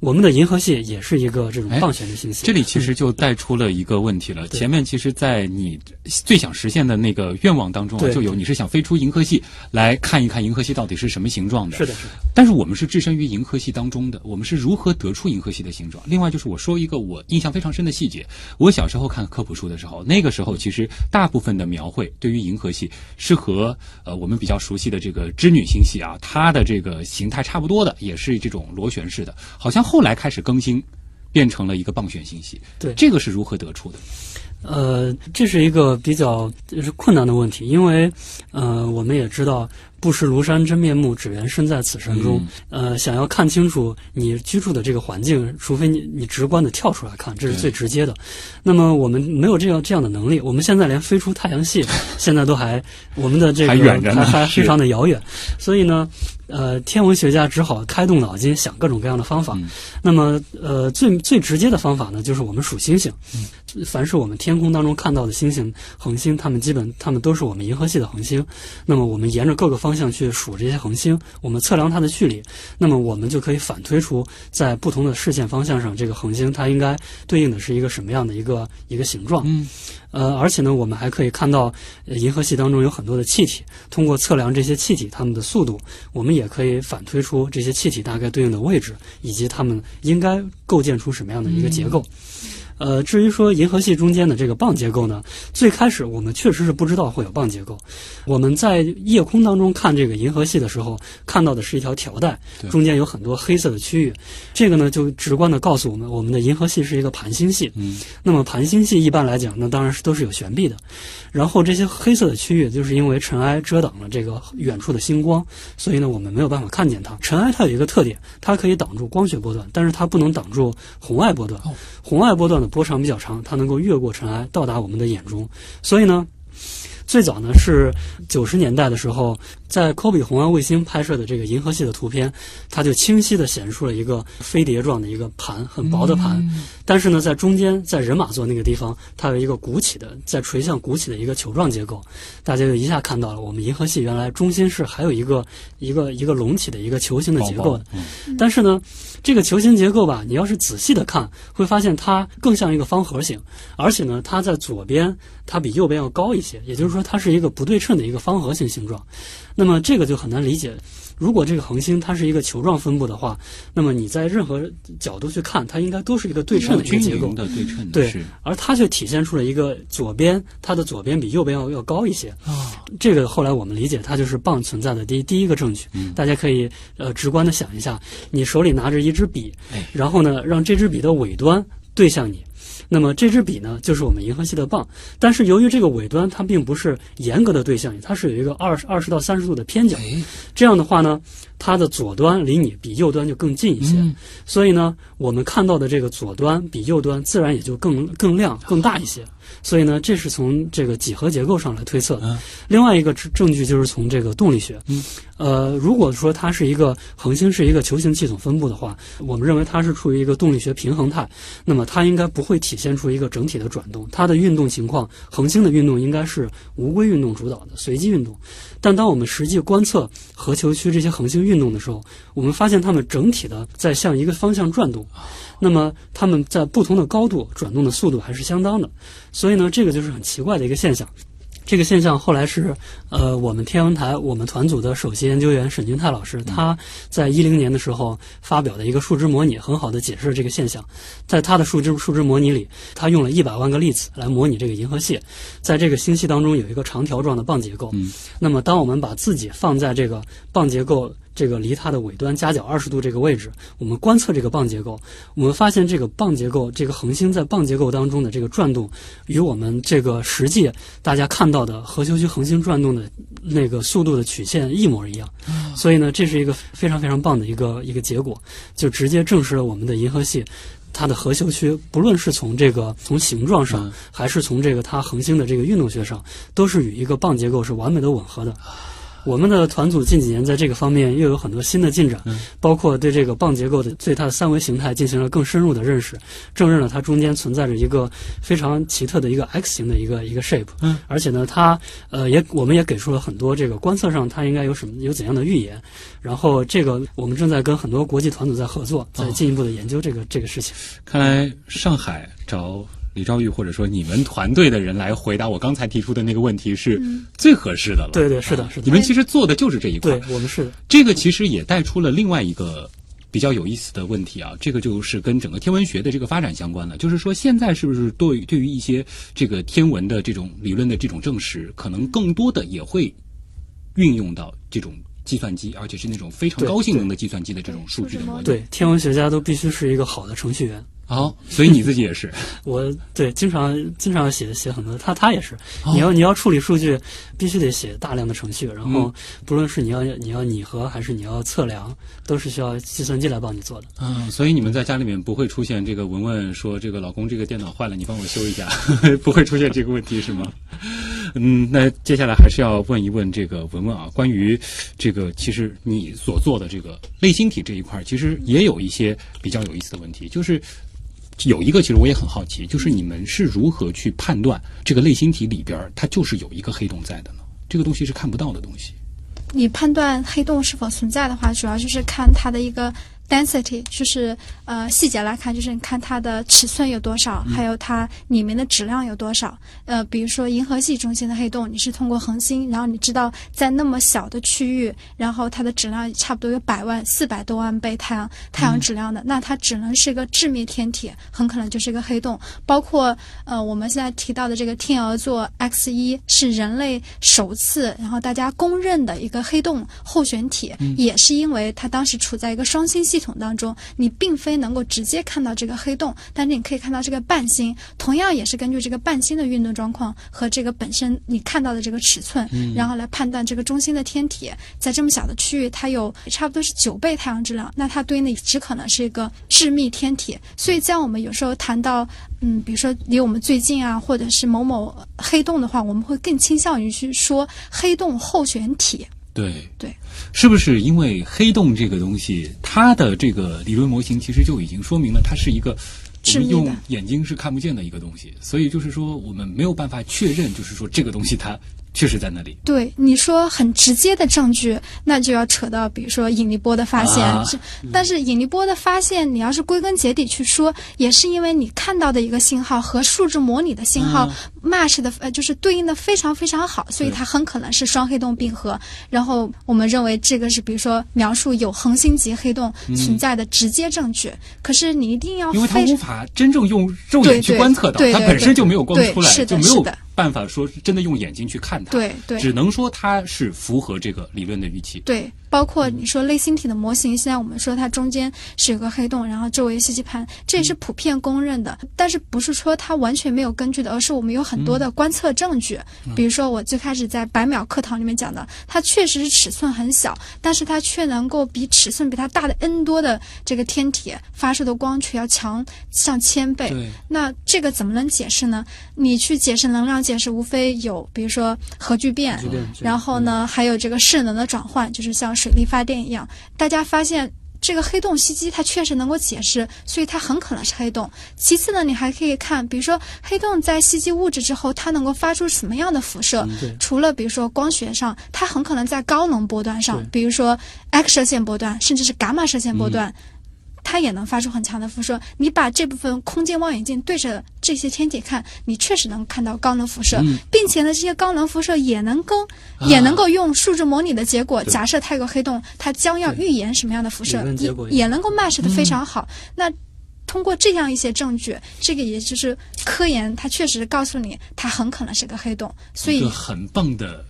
我们的银河系也是一个这种
哎
棒旋的星系。
这里其实就带出了一个问题了。前面其实，在你最想实现的那个愿望当中啊，就有你是想飞出银河系来看一看银河系到底是什么形状的。
是的，是的。
但是我们是置身于银河系当中的，我们是如何得出银河系的形状？另外就是我说一个我印象非常深的细节，我小时候看科普书的时候，那个时候其实大部分的描绘对于银河系是和呃我们比较熟悉的这个织女星系啊，它的这个形态差不多的，也是这种螺旋式的，好像后来开始更新。变成了一个棒选星系，
对
这个是如何得出的？
呃，这是一个比较就是困难的问题，因为呃，我们也知道“不识庐山真面目，只缘身在此山中”呃，想要看清楚你居住的这个环境，除非你你直观的跳出来看，这是最直接的。那么我们没有这样这样的能力，我们现在连飞出太阳系，现在都还我们的这个
还远着呢
还非常的遥远，所以呢。呃，天文学家只好开动脑筋想各种各样的方法。
嗯
那么，呃，最最直接的方法呢，就是我们数星星。凡是我们天空当中看到的星星、恒星，它们基本它们都是我们银河系的恒星。那么，我们沿着各个方向去数这些恒星，我们测量它的距离，那么我们就可以反推出在不同的视线方向上，这个恒星它应该对应的是一个什么样的一个一个形状。
嗯，
呃，而且呢，我们还可以看到，呃银河系当中有很多的气体，通过测量这些气体它们的速度，我们也可以反推出这些气体大概对应的位置，以及它们应该构建出什么样的一个结构。呃，至于说银河系中间的这个棒结构呢，最开始我们确实是不知道会有棒结构。我们在夜空当中看这个银河系的时候，看到的是一条条带，中间有很多黑色的区域。这个呢，就直观的告诉我们，我们的银河系是一个盘星系。
嗯，
那么盘星系一般来讲，那当然是都是有悬臂的。然后这些黑色的区域，就是因为尘埃遮挡了这个远处的星光，所以呢，我们没有办法看见它。尘埃它有一个特点，它可以挡住光学波段，但是它不能挡住红外波段。红外波段的波长比较长，它能够越过尘埃到达我们的眼中。所以呢，最早呢是九十年代的时候，在科比红外卫星拍摄的这个银河系的图片，它就清晰地显示出了一个飞碟状的一个盘，很薄的盘。但是呢，在中间，在人马座那个地方，它有一个鼓起的，在垂向鼓起的一个球状结构。大家就一下看到了，我们银河系原来中心是还有一个一个一个隆起的一个球形的结构的。
嗯
但是呢，这个球形结构吧，你要是仔细的看，会发现它更像一个方盒形，而且呢，它在左边它比右边要高一些，也就是说。它是一个不对称的一个方盒形形状。那么这个就很难理解。如果这个恒星它是一个球状分布的话，那么你在任何角度去看，它应该都是一个对称的一个结构
匀。的对称的
对，而它却体现出了一个左边，它的左边比右边要要高一些。
啊，
这个后来我们理解，它就是棒存在的第一第一个证据。
嗯
大家可以呃直观的想一下，你手里拿着一支笔，
哎
然后呢，让这支笔的尾端对向你。那么这支笔呢，就是我们银河系的棒，但是由于这个尾端它并不是严格的对向你，它是有一个二十二十到三十度的偏角。
哎，
这样的话呢，它的左端离你比右端就更近一些，
嗯
所以呢，我们看到的这个左端比右端自然也就更更亮、更大一些。所以呢，这是从这个几何结构上来推测的。
嗯
另外一个证证据就是从这个动力学。
嗯，
呃，如果说它是一个恒星是一个球形系统分布的话，我们认为它是处于一个动力学平衡态，那么它应该不会体现出一个整体的转动，它的运动情况，恒星的运动应该是无规运动主导的随机运动。但当我们实际观测核球区这些恒星运动的时候，我们发现它们整体的在向一个方向转动，那么它们在不同的高度转动的速度还是相当的，所以呢，这个就是很奇怪的一个现象。这个现象后来是，呃，我们天文台我们团组的首席研究员沈君泰老师，他在一零年的时候发表的一个数值模拟，很好的解释了这个现象。在他的数值数值模拟里，他用了一百万个粒子来模拟这个银河系，在这个星系当中有一个长条状的棒结构。
嗯，
那么当我们把自己放在这个棒结构这个离它的尾端夹角二十度这个位置，我们观测这个棒结构，我们发现这个棒结构，这个恒星在棒结构当中的这个转动，与我们这个实际大家看到的核球区恒星转动的那个速度的曲线一模一样。所以呢，这是一个非常非常棒的一个一个结果，就直接证实了我们的银河系。它的核球区，不论是从这个从形状上，
嗯
还是从这个它恒星的这个运动学上，都是与一个棒结构是完美的吻合的。我们的团组近几年在这个方面又有很多新的进展，
嗯。
包括对这个棒结构的对它的三维形态进行了更深入的认识，证认了它中间存在着一个非常奇特的一个 X 型的一个一个 shape，
嗯，
而且呢，它呃也我们也给出了很多这个观测上它应该有什么有怎样的预言，然后这个我们正在跟很多国际团组在合作，在进一步的研究这个、这个事情。
看来上海找李兆玉或者说你们团队的人来回答我刚才提出的那个问题是最合适的了。
对对是的是的
你们其实做的就是这一块
对。我们是的，
这个其实也带出了另外一个比较有意思的问题啊，这个就是跟整个天文学的这个发展相关了。就是说，现在是不是对对于一些这个天文的这种理论的这种证实，可能更多的也会运用到这种计算机，而且是那种非常高性能的计算机的这种数据的模拟。
对天文学家都必须是一个好的程序员。
好，所以你自己也是。
我对经常经常写写很多，他他也是，
哦
你要你要处理数据，必须得写大量的程序，然
嗯
后不论是你要你要拟合还是你要测量，都是需要计算机来帮你做的。
嗯，所以你们在家里面不会出现这个文文说这个老公这个电脑坏了，你帮我修一下，不会出现这个问题是吗？嗯，那接下来还是要问一问这个文文啊，关于这个其实你所做的这个类星体这一块儿，其实也有一些比较有意思的问题，就是。有一个，其实我也很好奇，就是你们是如何去判断这个类星体里边它就是有一个黑洞在的呢？这个东西是看不到的东西。
你判断黑洞是否存在的话，主要就是看它的一个 density，就是呃细节来看，就是你看它的尺寸有多少，还有它里面的质量有多少。呃，比如说银河系中心的黑洞，你是通过恒星，然后你知道在那么小的区域，然后它的质量差不多有百万、四百多万倍太阳太阳质量的，那它只能是一个致密天体，很可能就是一个黑洞。包括呃我们现在提到的这个天鹅座 X 一是人类首次，然后大家公认的一个黑洞候选体，也是因为它当时处在一个双星系统当中，你并非能够直接看到这个黑洞，但是你可以看到这个伴星，同样也是根据这个伴星的运动状况和这个本身你看到的这个尺寸，然后来判断这个中心的天体在这么小的区域，它有差不多是九倍太阳质量，那它对应的只可能是一个致密天体。所以在我们有时候谈到，嗯，比如说离我们最近啊，或者是某某黑洞的话，我们会更倾向于去说黑洞候选体。
对。
对，
是不是因为黑洞这个东西，它的这个理论模型其实就已经说明了它是一个我们用眼睛是看不见的一个东西，所以就是说我们没有办法确认，就是说这个东西它确实在那里。
对你说很直接的证据，那就要扯到比如说引力波的发现。
啊
但是引力波的发现，你要是归根结底去说，也是因为你看到的一个信号和数值模拟的信号 match 的呃，就是对应的非常非常好，所以它很可能是双黑洞并合。然后我们认为这个是比如说描述有恒星级黑洞存在的直接证据。可是你一定要
因为它
非常
无法真正用肉眼去观测到，
对对
它本身就没有光
对
出来，
是的
就没有
是的
办法说真的用眼睛去看它。
对对
只能说它是符合这个理论的预期。
对，包括你说类星体的模型，现在我们说它中间是有个黑洞，然后周围吸气盘，这也是普遍公认的。但是不是说它完全没有根据的，而是我们有很多的观测证据。比如说我最开始在百秒课堂里面讲的，它确实是尺寸很小，但是它却能够比尺寸比它大的 n 多的这个天体发射的光却要强上千倍。那这个怎么能解释呢？你去解释能量解释，无非有比如说核聚变，
核聚变
然后呢，还有这个势能的转换，就是像水力发电一样。大家发现这个黑洞袭击，它确实能够解释，所以它很可能是黑洞。其次呢，你还可以看，比如说黑洞在袭击物质之后，它能够发出什么样的辐射？
对
除了比如说光学上，它很可能在高能波段上，比如说 X 射线波段，甚至是伽马射线波段。它也能发出很强的辐射。你把这部分空间望远镜对着这些天体看，你确实能看到高能辐射，并且呢，这些高能辐射也能够、也能够用数值模拟的结果，假设它有个黑洞，它将要预言什么样的辐射，也也能够 match 的非常好。那通过这样一些证据，这个也就是科研，它确实告诉你，它很可能是个黑洞。所以
很棒的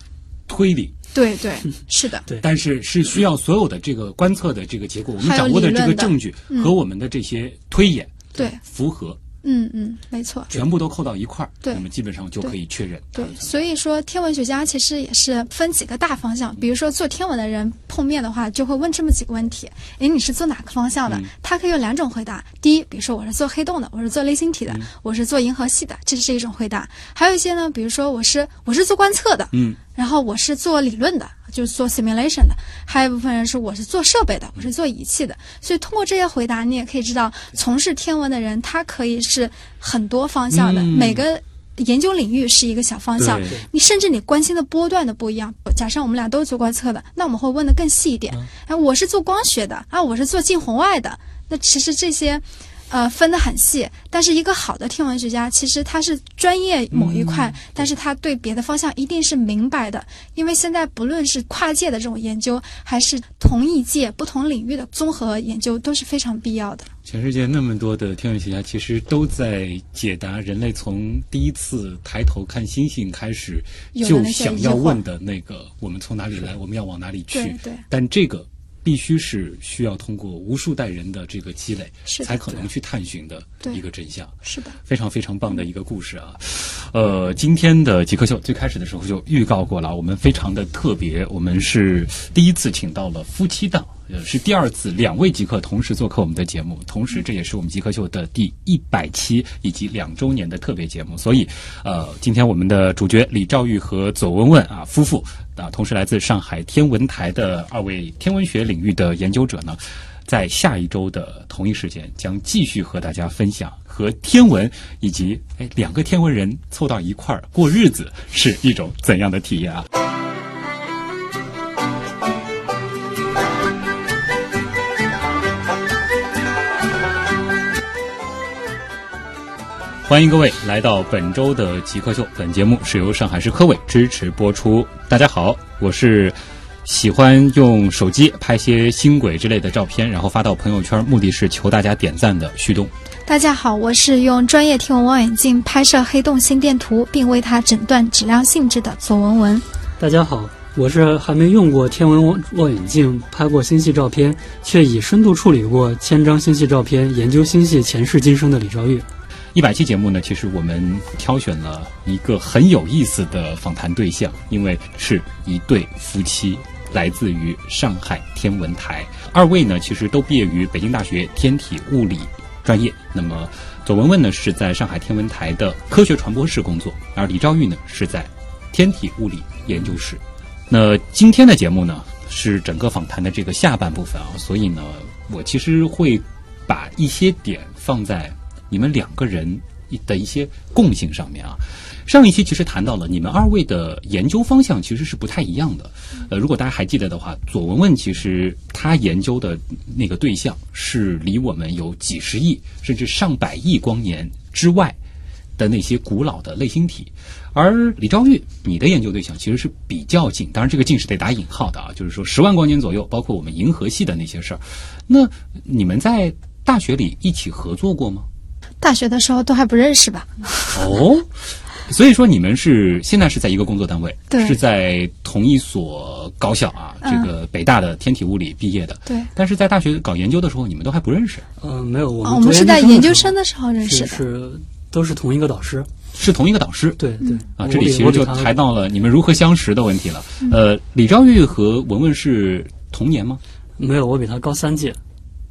推理，
对对，是的，
对
但是是需要所有的这个观测的这个结果，我们掌握的这个证据
嗯。
和我们的这些推演
对，
符合，
嗯嗯，没错。
全部都扣到一块儿，
对。
那么基本上就可以确认。
对，所以说天文学家其实也是分几个大方向，比如说做天文的人碰面的话，就会问这么几个问题：哎，你是做哪个方向的？他可以有两种回答。第一，比如说我是做黑洞的，我是做类星体的，我是做银河系的，这是一种回答。还有一些呢，比如说我是我是做观测的，
嗯，
然后我是做理论的，就是做 simulation 的，还有一部分人是我是做设备的，我是做仪器的。所以通过这些回答，你也可以知道，从事天文的人他可以是很多方向的，
嗯
每个研究领域是一个小方向。你甚至你关心的波段的不一样。假设我们俩都是做观测的，那我们会问的更细一点。哎，我是做光学的啊，我是做近红外的。那其实这些。呃，分得很细，但是一个好的天文学家，其实他是专业某一块，但是他对别的方向一定是明白的，因为现在不论是跨界的这种研究，还是同一界不同领域的综合研究，都是非常必要的。
全世界那么多的天文学家，其实都在解答人类从第一次抬头看星星开始就想要问的那个：我们从哪里来？我们要往哪里去
对？对
但这个必须是需要通过无数代人的这个积累，
是
才可能去探寻的一个真相。
是的，
非常非常棒的一个故事啊！呃，今天的极客秀最开始的时候就预告过了，我们非常的特别，我们是第一次请到了夫妻档。呃，是第二次两位极客同时做客我们的节目，同时这也是我们极客秀的第一百期以及两周年的特别节目。所以，呃，今天我们的主角李兆玉和左文文啊夫妇啊，同时来自上海天文台的二位天文学领域的研究者呢，在下一周的同一时间将继续和大家分享和天文以及哎两个天文人凑到一块儿过日子是一种怎样的体验啊？欢迎各位来到本周的极客秀。本节目是由上海市科委支持播出。大家好，我是喜欢用手机拍些星轨之类的照片，然后发到朋友圈，目的是求大家点赞的旭东。
大家好，我是用专业天文望远镜拍摄黑洞心电图，并为它诊断质量性质的左文文。
大家好，我是还没用过天文望望远镜拍过星系照片，却已深度处理过千张星系照片，研究星系前世今生的李兆玉。
一百期节目呢，其实我们挑选了一个很有意思的访谈对象，因为是一对夫妻，来自于上海天文台。二位呢，其实都毕业于北京大学天体物理专业。那么左文文呢是在上海天文台的科学传播室工作，而李兆玉呢是在天体物理研究室。那今天的节目呢是整个访谈的这个下半部分啊，所以呢，我其实会把一些点放在你们两个人的一些共性上面啊。上一期其实谈到了你们二位的研究方向其实是不太一样的。呃，如果大家还记得的话，左文文其实他研究的那个对象是离我们有几十亿甚至上百亿光年之外的那些古老的类星体，而李昭玉，你的研究对象其实是比较近，当然这个近是得打引号的啊，就是说十万光年左右，包括我们银河系的那些事儿。那你们在大学里一起合作过吗？
大学的时候都还不认识吧？
哦，所以说你们是现在是在一个工作单位，
对
是在同一所高校啊，
嗯
这个北大的天体物理毕业的。
对，
但是在大学搞研究的时候，你们都还不认识，
嗯，没有，我们
哦，我们是在研究生的时候认识的。
是都是同一个导师，
是同一个导师。
对对
啊，这里其实就谈到了你们如何相识的问题了。
嗯
呃，李昭玉和文文是同年吗？
没有，我比他高三届，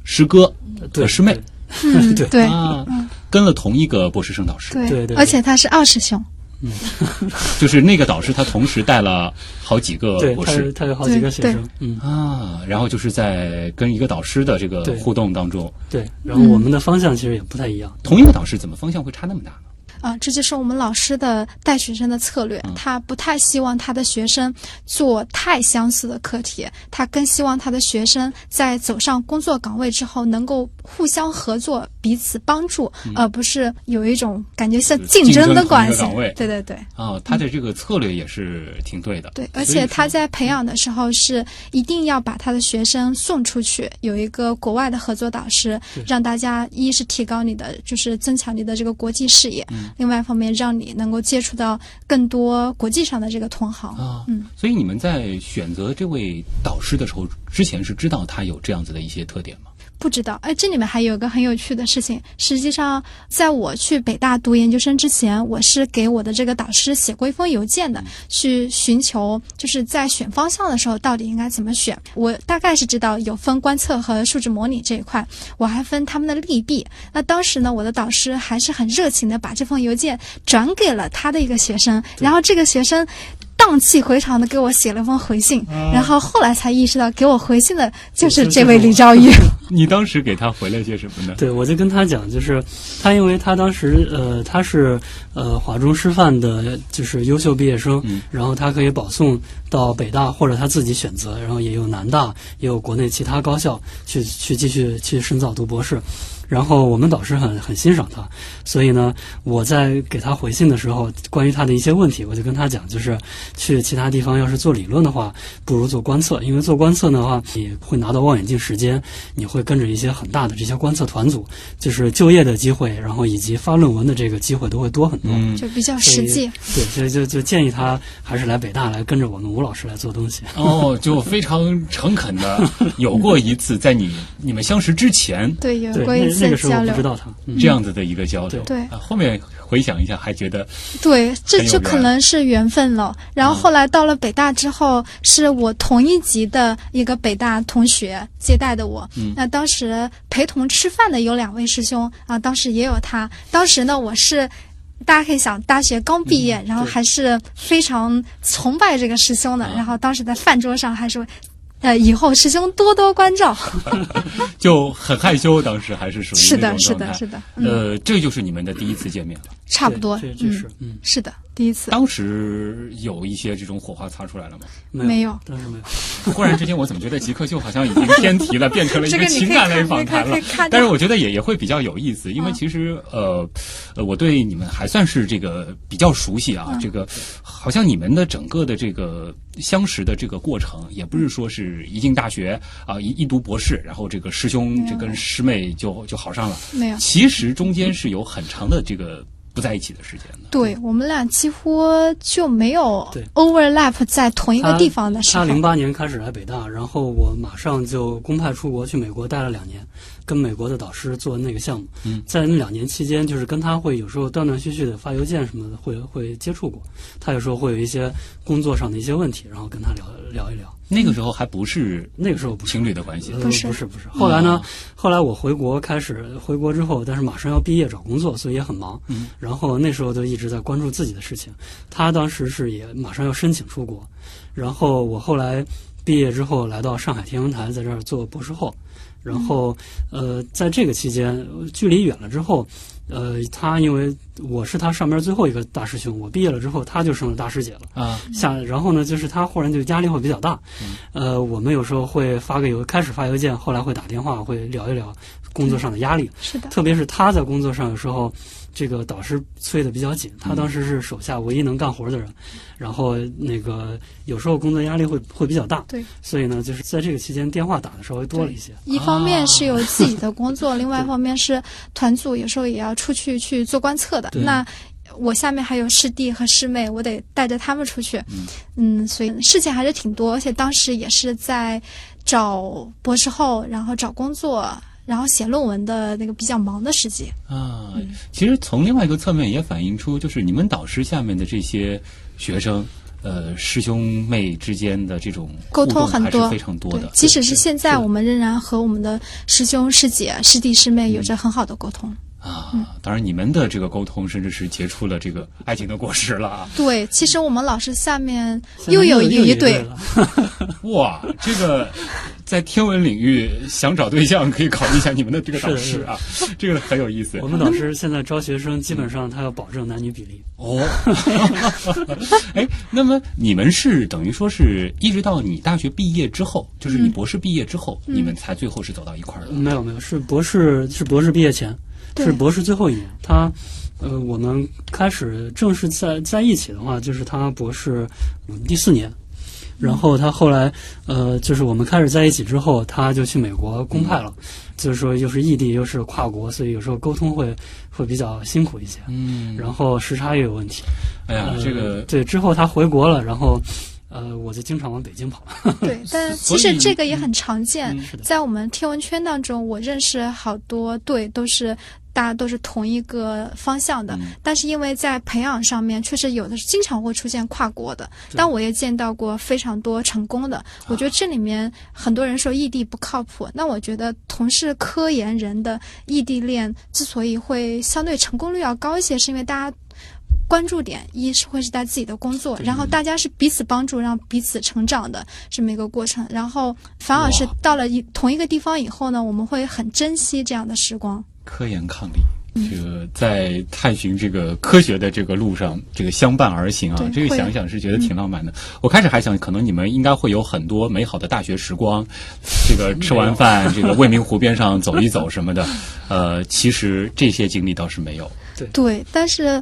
师哥
对
和师妹
对
啊，跟了同一个博士生导师，
对
对对
而且他是二师兄。嗯。
就是那个导师他同时带了好几个，博士。
他有好几个学生，嗯，
啊，然后就是在跟一个导师的这个互动当中，
对，然后我们的方向其实也不太一样，
同一个导师怎么方向会差那么大呢？
啊，这就是我们老师的带学生的策略。他不太希望他的学生做太相似的课题，他更希望他的学生在走上工作岗位之后能够互相合作、彼此帮助，而不是有一种感觉像竞争的关系。对对对
啊，他的这个策略也是挺对的。
对，而且他在培养的时候是一定要把他的学生送出去，有一个国外的合作导师，让大家一是提高你的，就是增强你的这个国际视野，另外一方面让你能够接触到更多国际上的这个同行。
啊，
嗯，
所以你们在选择这位导师的时候，之前是知道他有这样子的一些特点吗？
不知道，哎，这里面还有一个很有趣的事情。实际上，在我去北大读研究生之前，我是给我的这个导师写过一封邮件的，去寻求就是在选方向的时候到底应该怎么选。我大概是知道有分观测和数值模拟这一块，我还分他们的利弊。那当时呢，我的导师还是很热情的把这封邮件转给了他的一个学生，然后这个学生。荡气回肠的给我写了封回信，然后后来才意识到给我回信的就是这位李兆玉。
你当时给他回了些什么呢？
对，我就跟他讲，就是他，因为他当时呃他是呃华中师范的，就是优秀毕业生，
嗯
然后他可以保送到北大或者他自己选择，然后也有南大，也有国内其他高校去去继续去深造读博士。然后我们导师很很欣赏他，所以呢，我在给他回信的时候，关于他的一些问题，我就跟他讲，就是去其他地方要是做理论的话，不如做观测，因为做观测的话，你会拿到望远镜时间，你会跟着一些很大的这些观测团组，就是就业的机会，然后以及发论文的这个机会都会多很多。
嗯，
就比较实际。
对，所以就就建议他还是来北大来跟着我们吴老师来做东西。
哦，就非常诚恳的有过一次在你你们相识之前
对，有
对，
过一次
那那个时候我不知。道他，嗯
这样子的一个交流。
对
啊，后面回想一下，还觉得
对，这就可能是缘分了。然后后来到了北大之后，是我同一级的一个北大同学接待的我。
嗯
那当时陪同吃饭的有两位师兄啊，当时也有他。当时呢，我是。大家可以想，大学刚毕业，然后还是非常崇拜这个师兄的。
啊
然后当时在饭桌上还说，呃，以后师兄多多关照。
就很害羞，当时还是属于
是的，是的，是的，嗯，
呃，这就是你们的第一次见面了。
差不多，
这这是
嗯，
嗯，
是的，第一次。
当时有一些这种火花擦出来了吗？
没有
当时没有。
忽然之间，我怎么觉得极客秀好像已经偏题了，变成了一个情感类
看
访谈了？但是我觉得也也会比较有意思，因为
嗯
其实呃呃，我对你们还算是这个比较熟悉啊。
嗯
这个好像你们的整个的这个相识的这个过程，也不是说是一进大学啊一一读博士，然后这个师兄这跟师妹就就好上了。
没有。
其实中间是有很长的这个不在一起的时间的。
对我们俩几乎就没有
对
overlap 在同一个地方的时候。
他零八年开始来北大，然后我马上就公派出国去美国待了两年，跟美国的导师做那个项目。
嗯
在那两年期间，就是跟他会有时候断断续续的发邮件什么的，会会接触过。他有时候会有一些工作上的一些问题，然后跟他聊聊一聊。
那个时候还不是
那个时候不是
情侣的关系
呃
不是
不是不是。后来呢
哦？
后来我回国开始回国之后，但是马上要毕业找工作，所以也很忙。
嗯。
然后那时候就一直在关注自己的事情。他当时是也马上要申请出国，然后我后来毕业之后来到上海天文台，在这儿做博士后。然后呃，在这个期间，距离远了之后。呃，他因为我是他上边最后一个大师兄，我毕业了之后，他就升了大师姐了。
啊，
下，然后呢，就是他忽然就压力会比较大，呃，我们有时候会发个邮，开始发邮件，后来会打电话，会聊一聊工作上的压力，
是的，
特别是他在工作上有时候，这个导师催得比较紧，他当时是手下唯一能干活的人，然后那个有时候工作压力会会比较大，
对，
所以呢，就是在这个期间电话打的稍微多了一些，
一方面是有自己的工作，另外一方面是团组有时候也要出去去做观测的。那我下面还有师弟和师妹，我得带着他们出去。嗯所以事情还是挺多，而且当时也是在找博士后，然后找工作，然后写论文的那个比较忙的时机。
啊，其实从另外一个侧面也反映出，就是你们导师下面的这些学生，呃，师兄妹之间的这种
沟通很多，
非常多的。
即使是现在，我们仍然和我们的师兄师姐、师弟师妹有着很好的沟通。
啊，当然你们的这个沟通，甚至是结出了这个爱情的果实了啊！
对，其实我们老师下面
又
有一
一
对，
了，
哇，这个在天文领域想找对象，可以考虑一下你们的这个导师啊，这个很有意思
我们导师现在招学生，基本上他要保证男女比例。
哦。哎，那么你们是等于说是一直到你大学毕业之后，就是你博士毕业之后，你们才最后是走到一块儿的。
没有没有，是博士是博士毕业前，
对
是博士最后一年。他，呃，我们开始正式在在一起的话，就是他博士、嗯、第四年，然后他后来，呃，就是我们开始在一起之后，他就去美国公派了，就是说又是异地又是跨国，所以有时候沟通会会比较辛苦一些。
嗯，
然后时差也有问题。
哎呀，
呃
这个
对之后他回国了，然后，呃，我就经常往北京跑。
对，但其实这个也很常见在我们天文圈当中，我认识好多对都是。大家都是同一个方向的，
嗯
但是因为在培养上面，确实有的是经常会出现跨国的，但我也见到过非常多成功的。我觉得这里面很多人说异地不靠谱，那我觉得同是科研人的异地恋之所以会相对成功率要高一些，是因为大家关注点一是会是在自己的工作，然后大家是彼此帮助，让彼此成长的这么一个过程。然后反而是到了一同一个地方以后呢，我们会很珍惜这样的时光。
科研抗力。这个在探寻这个科学的这个路上，这个相伴而行啊，这个想想是觉得挺浪漫的。我开始还想，可能你们应该会有很多美好的大学时光，这个吃完饭，这个未名湖边上走一走什么的。呃，其实这些经历倒是没有。
对，但是。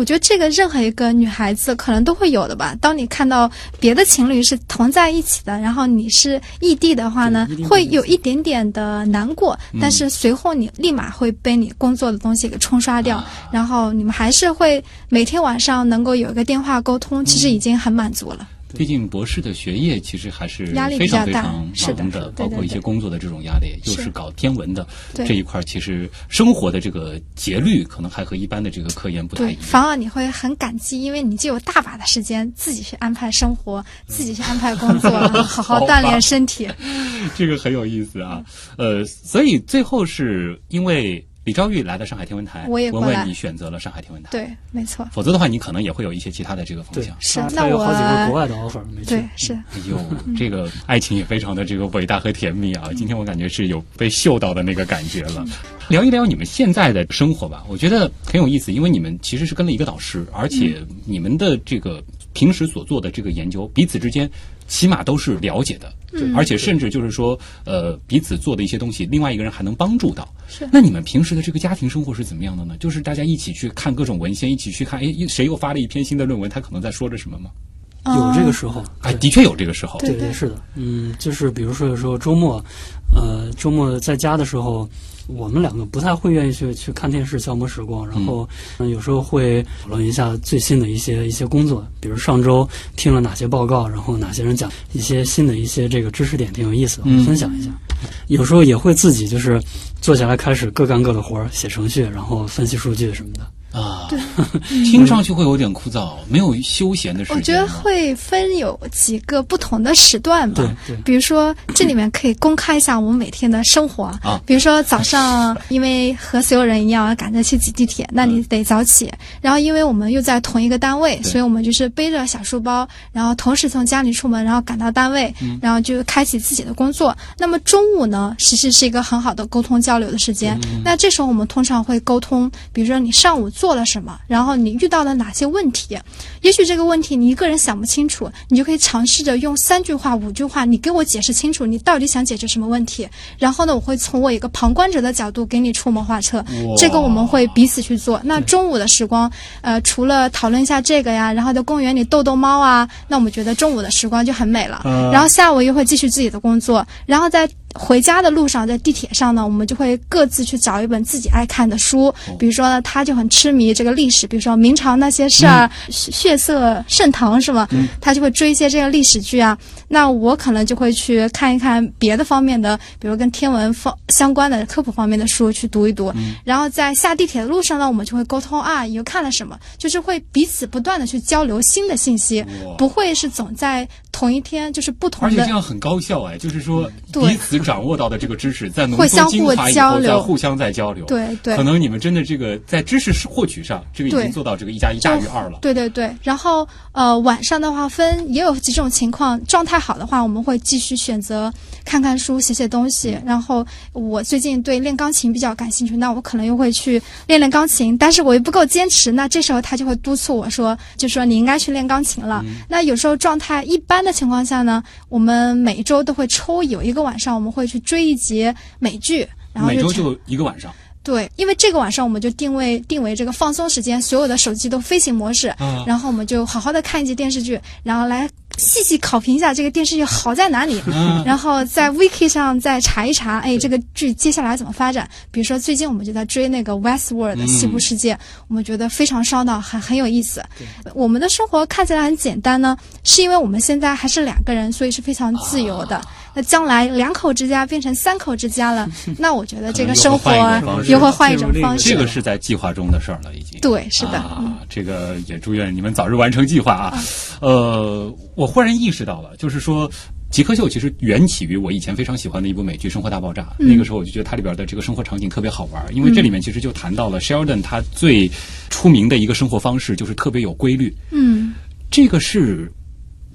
我觉得这个任何一个女孩子可能都会有的吧。当你看到别的情侣是同在一起的，然后你是异地的话呢
会
会有一点点的难过，
嗯
但是随后你立马会被你工作的东西给冲刷掉，
啊
然后你们还是会每天晚上能够有一个电话沟通，其实已经很满足了。
毕竟博士的学业其实还是非常非常忙的，包括一些工作的这种压力，又
是
是搞天文的
对
这一块，其实生活的这个节律可能还和一般的这个科研不太，一样。
反而你会很感激，因为你就有大把的时间自己去安排生活，自己去安排工作，好好
好
锻炼身体。
这个很有意思啊。呃，所以最后是因为李昭玉来了上海天文台，文
我也过来
文你选择了上海天文台，，
对，没错，
否则的话你可能也会有一些其他的这个方向。，
是
他
那我
有好几个国外的 offer 没去。
对是。
哎呦，这个爱情也非常的这个伟大和甜蜜啊！今天我感觉是有被嗅到的那个感觉了。聊一聊你们现在的生活吧，我觉得很有意思，因为你们其实是跟了一个导师，而且你们的这个平时所做的这个研究，彼此之间起码都是了解的，
嗯
而且甚至就是说，呃，彼此做的一些东西，另外一个人还能帮助到。
是
那你们平时的这个家庭生活是怎么样的呢？就是大家一起去看各种文献，一起去看，哎，谁又发了一篇新的论文，他可能在说着什么吗？
有这个时候，
哎，的确有这个时候。
对
对对是的，嗯，就是比如说有时候周末，呃，周末在家的时候，我们两个不太会愿意去去看电视消磨时光，然后、嗯、有时候会讨论一下最新的一些一些工作，比如上周听了哪些报告，然后哪些人讲一些新的一些这个知识点，挺有意思的，
嗯
分享一下。有时候也会自己就是坐下来开始各干各的活儿，写程序，然后分析数据什么的。
啊，对 听上去会有点枯燥，没有休闲的时间。
我觉得会分有几个不同的时段吧。
对对
比如说这里面可以公开一下我们每天的生活
啊
比如说早上，因为和所有人一样要赶着去挤地铁，那你得早起。然后因为我们又在同一个单位，所以我们就是背着小书包，然后同时从家里出门，然后赶到单位，然后就开启自己的工作。那么中午呢，其实是一个很好的沟通交流的时间。那这时候我们通常会沟通，比如说你上午做了什么，然后你遇到了哪些问题。也许这个问题你一个人想不清楚，你就可以尝试着用三句话、五句话，你给我解释清楚你到底想解决什么问题。然后呢，我会从我一个旁观者的角度给你出谋划策。这个我们会彼此去做。那中午的时光，呃，除了讨论一下这个呀，然后在公园里逗逗猫啊，那我们觉得中午的时光就很美了。
嗯
然后下午又会继续自己的工作，然后在回家的路上，在地铁上呢，我们就会各自去找一本自己爱看的书。比如说呢，他就很痴迷这个历史，比如说明朝那些事儿，血血色盛唐是吗？他就会追一些这个历史剧啊。那我可能就会去看一看别的方面的，比如跟天文方相关的科普方面的书去读一读。然后在下地铁的路上呢，我们就会沟通啊，你又看了什么？就是会彼此不断的去交流新的信息，不会是总在同一天就是不同
而且这样很高效哎，就是说
对
彼此掌握到的这个知识，在浓缩精华以后，
交流
再互相在交流。
对对
可能你们真的这个在知识获取上，这个已经做到这个一加一大于二了。
对对对，然后呃晚上的话分也有几种情况，状态好的话，我们会继续选择看看书、写写东西。然后我最近对练钢琴比较感兴趣，那我可能又会去练练钢琴，但是我又不够坚持，那这时候他就会督促我说，就说你应该去练钢琴了。那有时候状态一般的情况下呢，我们每周都会抽有一个晚上，我们会去追一集美剧。然后
每周就一个晚上，
对，因为这个晚上我们就定位定为这个放松时间，所有的手机都飞行模式，
啊
然后我们就好好的看一集电视剧，然后来细细考评一下这个电视剧好在哪里，
嗯
然后在 wiki 上再查一查，哎，这个剧接下来怎么发展？比如说最近我们就在追那个 Westworld 西部世界，我们觉得非常烧脑，很很有意思。我们的生活看起来很简单呢，是因为我们现在还是两个人，所以是非常自由的。那将来两口之家变成三口之家了，那我觉得这个生活
又会换一种方式。这个是在计划中的事儿了，已经。
对，是的，嗯
啊，这个也祝愿你们早日完成计划啊。呃，我忽然意识到了，就是说。极客秀其实缘起于我以前非常喜欢的一部美剧《生活大爆炸》，
嗯
那个时候我就觉得它里边的这个生活场景特别好玩，因为这里面其实就谈到了 Sheldon 他最出名的一个生活方式就是特别有规律，
嗯，
这个是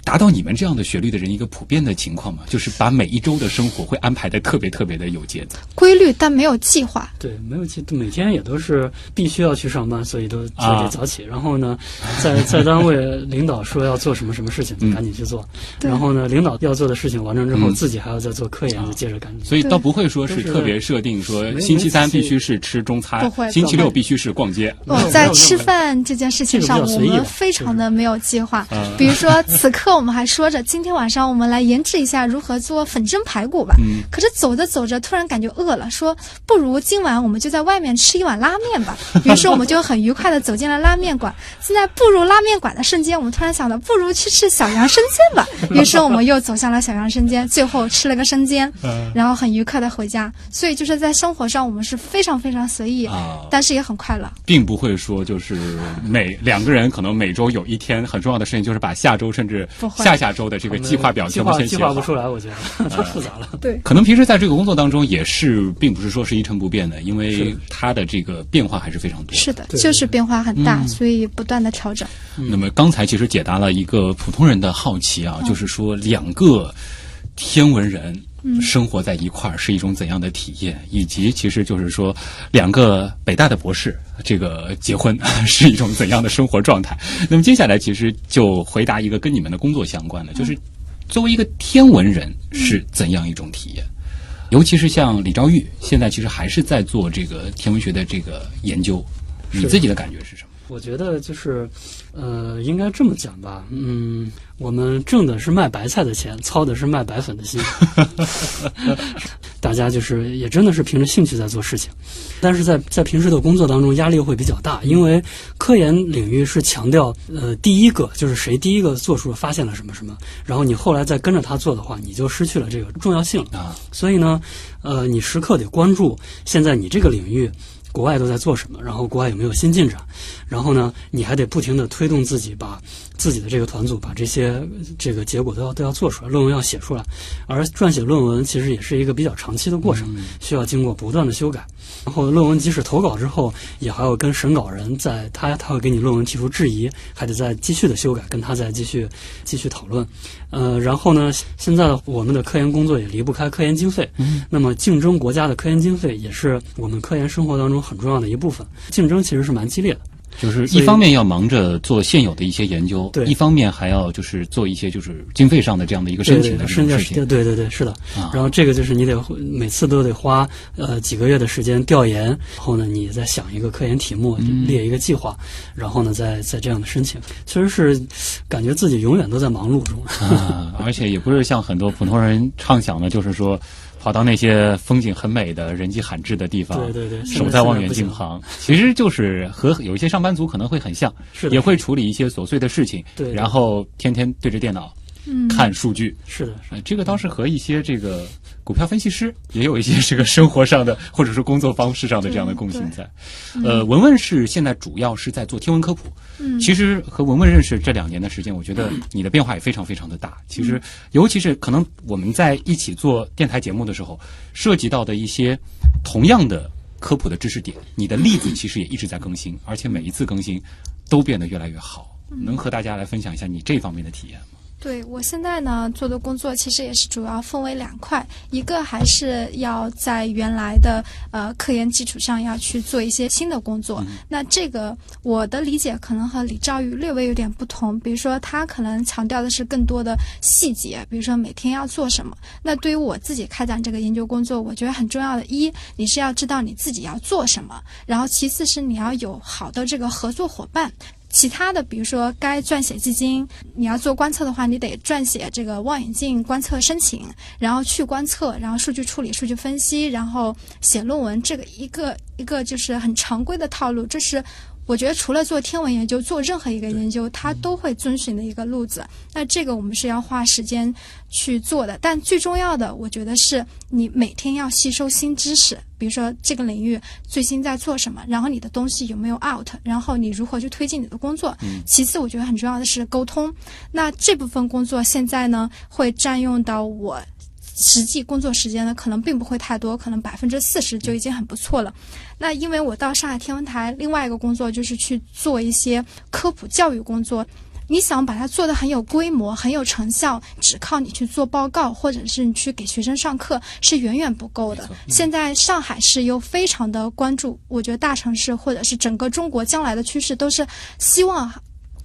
达到你们这样的学历的人一个普遍的情况吗？就是把每一周的生活会安排的特别特别的有节奏。
规律但没有计划。
对，没有计每天也都是必须要去上班，所以都就
啊
得早起。然后呢，在在单位领导说要做什么什么事情，
就
赶紧去做。
对
然后呢，领导要做的事情完成之后，
嗯
自己还要再做科研，就接着赶紧。
所以倒不会说是特别设定说星期三必须是吃中餐
不会，
星期六必须是逛街。
哦，在吃饭这件事情上，我们非常的没有计划
嗯。
比如说，此刻我们还说着今天晚上我们来研制一下如何做粉蒸排骨吧。
嗯
可是走着走着，突然感觉饿了，说不如今晚我们就在外面吃一碗拉面吧。于是我们就很愉快的走进了拉面馆。现在步入拉面馆的瞬间，我们突然想到，不如去吃小杨生煎吧。于是我们又走向了小杨生煎，最后吃了个生煎，
嗯
然后很愉快的回家。所以就是在生活上，我们是非常非常随意，
啊，
但是也很快乐。
并不会说就是每两个人可能每周有一天很重要的事情，就是把下周甚至下下周的这个计划表
计划计
全部先写好。
划不出来，我觉得 太复杂了。
对。
可能平时在这个工作当中也是，并不是说是一成不变的，因为
是
它的这个变化还是非常多。
是的，就是变化很大，
嗯
所以不断的调整。
那么刚才其实解答了一个普通人的好奇啊，就是说两个天文人生活在一块儿是一种怎样的体验，以及其实就是说两个北大的博士这个结婚是一种怎样的生活状态。那么接下来其实就回答一个跟你们的工作相关的，就是作为一个天文人是怎样一种体验？尤其是像李昭玉，现在其实还是在做这个天文学的这个研究，你自己的感觉是什么？
我觉得就是，呃，应该这么讲吧，嗯，我们挣的是卖白菜的钱，操的是卖白粉的心。大家就是也真的是凭着兴趣在做事情，但是在在平时的工作当中压力会比较大，因为科研领域是强调呃第一个就是谁第一个做出了发现了什么什么，然后你后来再跟着他做的话，你就失去了这个重要性了。
啊，
所以呢，呃，你时刻得关注现在你这个领域国外都在做什么，然后国外有没有新进展，然后呢，你还得不停的推动自己，把自己的这个团组把这些这个结果都要都要做出来，论文要写出来。而撰写论文其实也是一个比较长期的过程，需要经过不断的修改。然后论文即使投稿之后，也还要跟审稿人在他他会给你论文提出质疑，还得再继续的修改，跟他再继续继续讨论。呃，然后呢，现在我们的科研工作也离不开科研经费。嗯，那么竞争国家的科研经费也是我们科研生活当中很重要的一部分。竞争其实是蛮激烈的。
就是一方面要忙着做现有的一些研究，
对
一方面还要就是做一些就是经费上的这样的一个申请的事情。
对对对，是的。
啊
然后这个就是你得每次都得花呃几个月的时间调研，然后呢你再想一个科研题目，
嗯
列一个计划，然后呢再再这样的申请，其实是感觉自己永远都在忙碌中。
啊，而且也不是像很多普通人畅想的，就是说跑到那些风景很美的人迹罕至的地方，
对对对
守在望远镜旁，其实就是和有一些上班族可能会很像，
是的。
也会处理一些琐碎的事情，
对对。
然后天天对着电脑。
嗯。
看数据，
是的，
呃，这个倒是和一些这个股票分析师也有一些这个生活上的或者说工作方式上的这样的共性在。呃，文文是现在主要是在做天文科普，
嗯
其实和文文认识这两年的时间，我觉得你的变化也非常非常的大。其实，尤其是可能我们在一起做电台节目的时候，涉及到的一些同样的科普的知识点，你的例子其实也一直在更新，而且每一次更新都变得越来越好。能和大家来分享一下你这方面的体验吗？
对我现在呢做的工作其实也是主要分为两块，一个还是要在原来的呃科研基础上要去做一些新的工作。那这个我的理解可能和李兆宇略微有点不同，比如说他可能强调的是更多的细节，比如说每天要做什么。那对于我自己开展这个研究工作，我觉得很重要的一，你是要知道你自己要做什么，然后其次是你要有好的这个合作伙伴。其他的，比如说该撰写基金，你要做观测的话，你得撰写这个望远镜观测申请，然后去观测，然后数据处理、数据分析，然后写论文，这个一个一个就是很常规的套路，这是。我觉得除了做天文研究，做任何一个研究，它都会遵循的一个路子。那这个我们是要花时间去做的，但最重要的，我觉得是你每天要吸收新知识，比如说这个领域最新在做什么，然后你的东西有没有 out，然后你如何去推进你的工作。其次，我觉得很重要的是沟通。那这部分工作现在呢，会占用到我。实际工作时间呢，可能并不会太多，可能百分之四十就已经很不错了。那因为我到上海天文台，另外一个工作就是去做一些科普教育工作。你想把它做得很有规模、很有成效，只靠你去做报告，或者是你去给学生上课，是远远不够的。现在上海市又非常的关注，我觉得大城市或者是整个中国将来的趋势都是希望。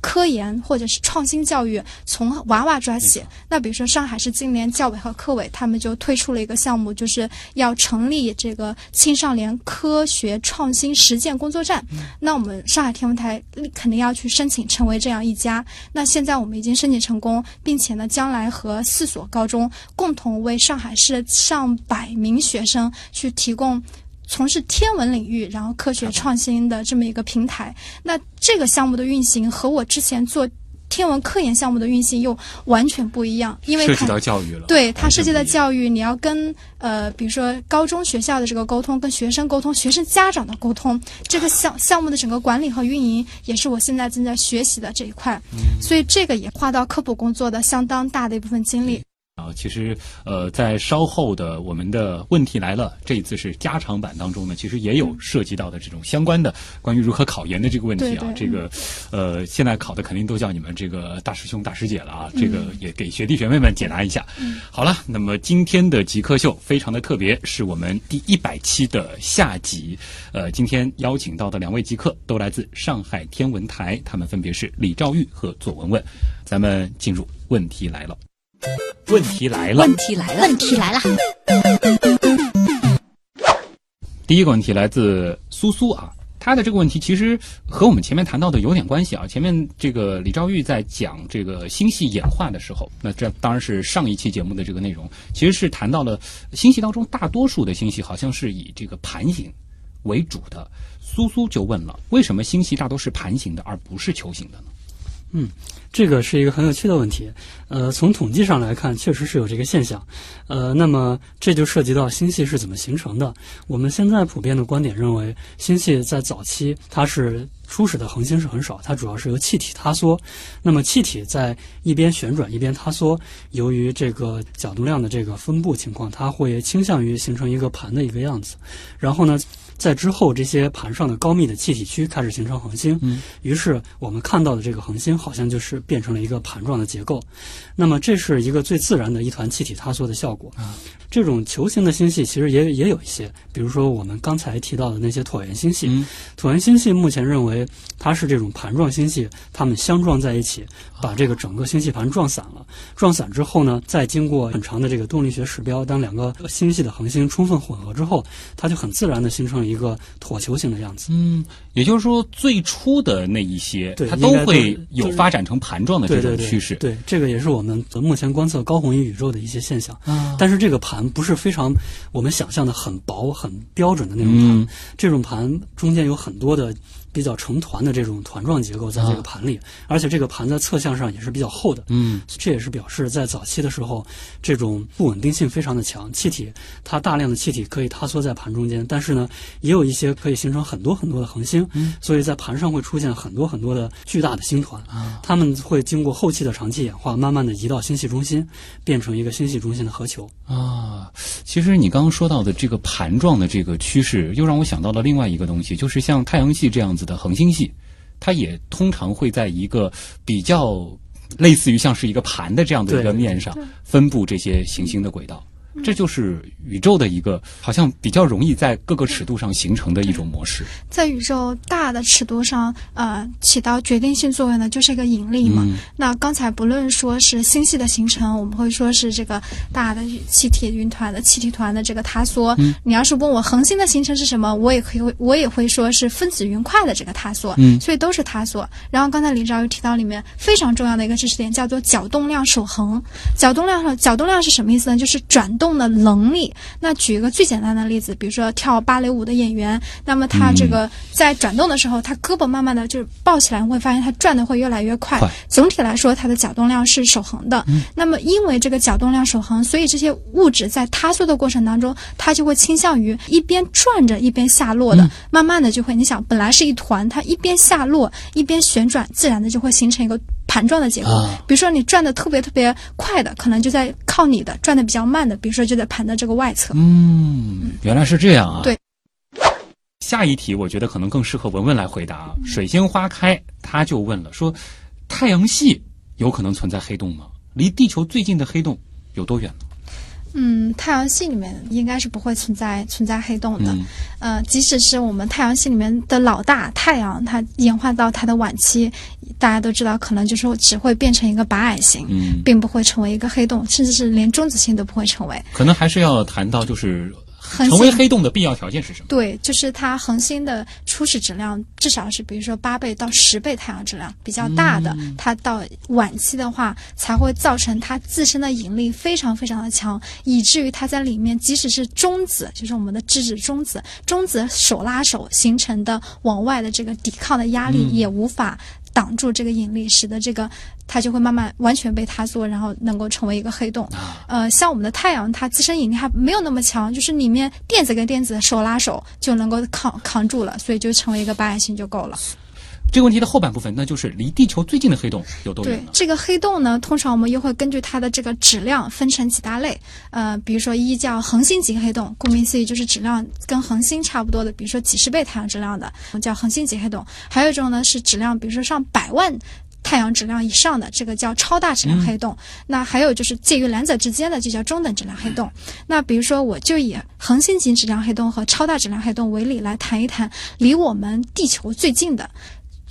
科研或者是创新教育从娃娃抓起。那比如说上海市今年教委和科委他们就推出了一个项目，就是要成立这个青少年科学创新实践工作站。那我们上海天文台肯定要去申请成为这样一家。那现在我们已经申请成功，并且呢，将来和四所高中共同为上海市上百名学生去提供。从事天文领域，然后科学创新的这么一个平台，那这个项目的运行和我之前做天文科研项目的运行又完全不一样，因为
涉及到教育了，
对它涉及到。教育，你要跟呃，比如说高中学校的这个沟通，跟学生沟通，学生家长的沟通，这个项项目的整个管理和运营，也是我现在正在学习的这一块，所以这个也花到科普工作的相当大的一部分精力。
啊，其实呃，在稍后的我们的问题来了，这一次是加长版当中呢，其实也有涉及到的这种相关的关于如何考研的这个问题啊。
对对
这个呃，现在考的肯定都叫你们这个大师兄大师姐了啊，
嗯
这个也给学弟学妹们解答一下。好了，那么今天的极客秀非常的特别，是我们第一百期的下集。呃，今天邀请到的两位极客都来自上海天文台，他们分别是李兆玉和左文文。咱们进入问题来了。问题来了
问，题来了，
问题来了，
第一个问题来自苏苏啊，他的这个问题其实和我们前面谈到的有点关系啊。前面这个李兆玉在讲这个星系演化的时候，那这当然是上一期节目的这个内容，其实是谈到了星系当中大多数的星系好像是以这个盘形为主的。苏苏就问了，为什么星系大多是盘形的，而不是球形的呢？
嗯这个是一个很有趣的问题，呃，从统计上来看，确实是有这个现象，呃，那么这就涉及到星系是怎么形成的。我们现在普遍的观点认为，星系在早期它是初始的恒星是很少，它主要是由气体塌缩，那么气体在一边旋转一边塌缩，由于这个角动量的这个分布情况，它会倾向于形成一个盘的一个样子，然后呢。在之后，这些盘上的高密的气体区开始形成恒星，
嗯，
于是我们看到的这个恒星好像就是变成了一个盘状的结构。那么这是一个最自然的一团气体塌缩的效果。
啊
这种球形的星系其实也也有一些，比如说我们刚才提到的那些椭圆星系。
嗯
椭圆星系目前认为它是这种盘状星系，它们相撞在一起，把这个整个星系盘撞散了。撞散之后呢，再经过很长的这个动力学时标，当两个星系的恒星充分混合之后，它就很自然的形成了一个椭球形的样子。
嗯，也就是说，最初的那一些，它都会有发展成盘状的这
对对对，
种趋势。
对，这个也是我们目前观测高红移宇宙的一些现象。
啊
但是这个盘不是非常我们想象的很薄、很标准的那种盘，
嗯。
这种盘中间有很多的比较成团的这种团状结构在这个盘里，而且这个盘在侧向上也是比较厚的。
嗯
这也是表示在早期的时候，这种不稳定性非常的强，气体它大量的气体可以塌缩在盘中间，但是呢，也有一些可以形成很多很多的恒星，
嗯
所以在盘上会出现很多很多的巨大的星团，
啊
它们会经过后期的长期演化，慢慢的移到星系中心，变成一个星系中心的核球。
啊，其实你刚刚说到的这个盘状的这个趋势，又让我想到了另外一个东西，就是像太阳系这样子的恒星系，它也通常会在一个比较类似于像是一个盘的这样的一个面上分布这些行星的轨道。这就是宇宙的一个好像比较容易在各个尺度上形成的一种模式。
在宇宙大的尺度上，呃，起到决定性作用的就是一个引力嘛。
嗯
那刚才不论说是星系的形成，我们会说是这个大的气体云团的气体团的这个塌缩。
嗯
你要是问我恒星的形成是什么，我也可以，我也会说是分子云块的这个塌缩。
嗯
所以都是塌缩。然后刚才李昭又提到里面非常重要的一个知识点，叫做角动量守恒。角动量角动量是什么意思呢？就是转动的能力。那举一个最简单的例子，比如说跳芭蕾舞的演员，那么他这个在转动的时候，他胳膊慢慢的就是抱起来，你会发现他转的会越来越快。
快
总体来说，它的角动量是守恒的。那么因为这个角动量守恒，所以这些物质在塌缩的过程当中，它就会倾向于一边转着一边下落的，慢慢的就会，你想本来是一团，它一边下落一边旋转，自然的就会形成一个盘状的结构。
啊
比如说你转的特别特别快的，可能就在靠你的；转的比较慢的，比如说就在盘的这个外侧。
嗯，原来是这样啊。
对。
下一题我觉得可能更适合文文来回答啊。水仙花开，他就问了，说太阳系有可能存在黑洞吗？离地球最近的黑洞有多远呢？
嗯，太阳系里面应该是不会存在存在黑洞的。
嗯
呃，即使是我们太阳系里面的老大太阳，它演化到它的晚期，大家都知道，可能就是只会变成一个白矮星，
嗯，
并不会成为一个黑洞，甚至是连中子星都不会成为。
可能还是要谈到就是成为黑洞的必要条件是什么？
对，就是它恒星的初始质量至少是，比如说八倍到十倍太阳质量比较大的，它到晚期的话才会造成它自身的引力非常非常的强，以至于它在里面，即使是中子，就是我们的质子中子，中子手拉手形成的往外的这个抵抗的压力也无法。挡住这个引力，使得这个它就会慢慢完全被塌缩，然后能够成为一个黑洞。呃，像我们的太阳，它自身引力还没有那么强，就是里面电子跟电子手拉手就能够扛扛住了，所以就成为一个白矮星就够了。
这个问题的后半部分，那就是离地球最近的黑洞有多远？
对这个黑洞呢，通常我们又会根据它的这个质量分成几大类。呃，比如说一叫恒星级黑洞，顾名思义就是质量跟恒星差不多的，比如说几十倍太阳质量的，叫恒星级黑洞。还有一种呢是质量，比如说上百万。太阳质量以上的这个叫超大质量黑洞，那还有就是介于两者之间的，就叫中等质量黑洞。那比如说，我就以恒星级质量黑洞和超大质量黑洞为例来谈一谈离我们地球最近的。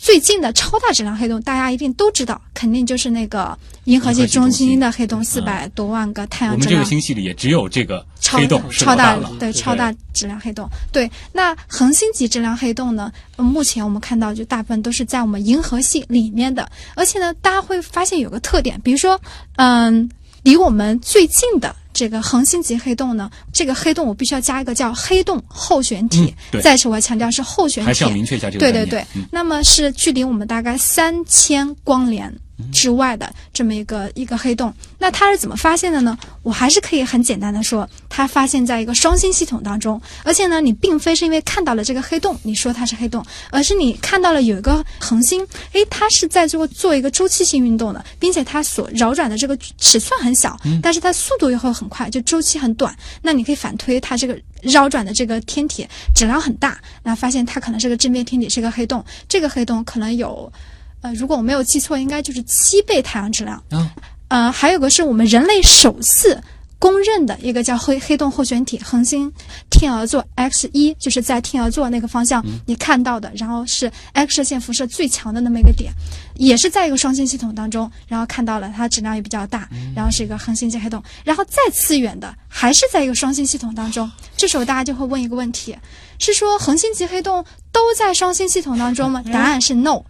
最近的超大质量黑洞，大家一定都知道，肯定就是那个银河系中心的黑洞，四百多万个太阳
我们这个星系里也只有这个
超
黑洞是
超大
老大了，
对超大质量黑洞。对，那恒星级质量黑洞呢？呃目前我们看到就大部分都是在我们银河系里面的，而且呢，大家会发现有个特点，比如说，嗯，离我们最近的。这个恒星级黑洞呢，这个黑洞我必须要加一个叫黑洞候选体
嗯。对
再次我要强调是候选体，
还是要明确一下这个。
对对对，
嗯
那么是距离我们大概三千光年之外的这么一个一个黑洞。那它是怎么发现的呢？我还是可以很简单的说，它发现在一个双星系统当中，而且呢，你并非是因为看到了这个黑洞，你说它是黑洞，而是你看到了有一个恒星，诶，它是在做做一个周期性运动的，并且它所绕转的这个尺寸很小，但是它速度又会很快，就周期很短。那你可以反推它这个绕转的这个天体质量很大，那发现它可能是个正面天体，是个黑洞。这个黑洞可能有，呃，如果我没有记错，应该就是七倍太阳质量。
啊
呃，还有个是我们人类首次公认的一个叫黑黑洞候选体恒星天鹅座 X 一，就是在天鹅座那个方向你看到的，然后是 X 射线辐射最强的那么一个点，也是在一个双星系统当中，然后看到了它质量也比较大，然后是一个恒星级黑洞，然后再次远的还是在一个双星系统当中，这时候大家就会问一个问题，是说恒星级黑洞都在双星系统当中吗？答案是 no。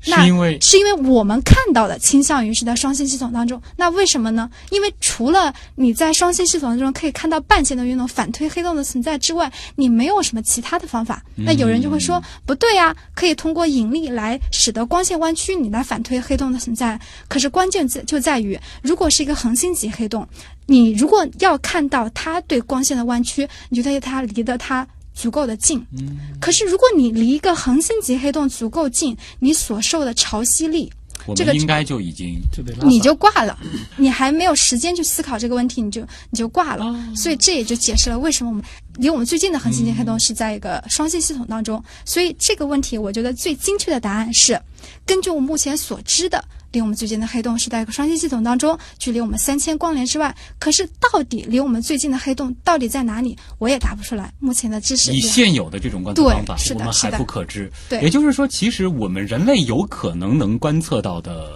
是
那
因为
是因为我们看到的倾向于是在双星系统当中，那为什么呢？因为除了你在双星系统当中可以看到半线的运动反推黑洞的存在之外，你没有什么其他的方法。那有人就会说，不对啊、可以通过引力来使得光线弯曲，你来反推黑洞的存在。可是关键在就在于，如果是一个恒星级黑洞，你如果要看到它对光线的弯曲，你觉得它离得它。足够的近，可是如果你离一个恒星级黑洞足够近，你所受的潮汐力，这个
应该就已经
你就挂了，你还没有时间去思考这个问题，你就你就挂了。所以这也就解释了为什么我们离我们最近的恒星级黑洞是在一个双星系统当中。所以这个问题，我觉得最精确的答案是，根据我们目前所知的，离我们最近的黑洞是在一个双星系统当中，距离我们三千光年之外。可是到底离我们最近的黑洞到底在哪里，我也答不出来。目前的知识
以现有的这种观测方法，我们还不可知。
对
也就是说，其实我们人类有可能能观测到的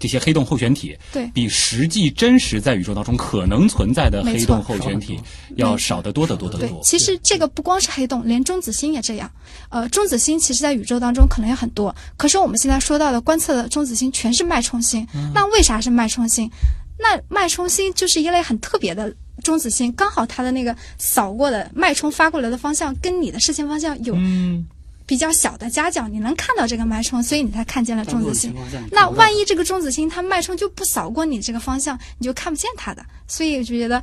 这些黑洞候选体，
对
比实际真实在宇宙当中可能存在的黑洞候选体要少得多得多得
对
多，。
其实这个不光是黑洞，连中子星也这样。呃，中子星其实在宇宙当中可能有很多，可是我们现在说到的观测的中子星全是脉冲星。那为啥是脉冲星？那脉冲星就是一类很特别的中子星，刚好它的那个扫过的脉冲发过来的方向跟你的视线方向有
嗯，
比较小的夹角，你能看到这个脉冲，所以你才看见了中子星那万一这个中子星它脉冲就不扫过你这个方向，你就看不见它的。所以我就觉得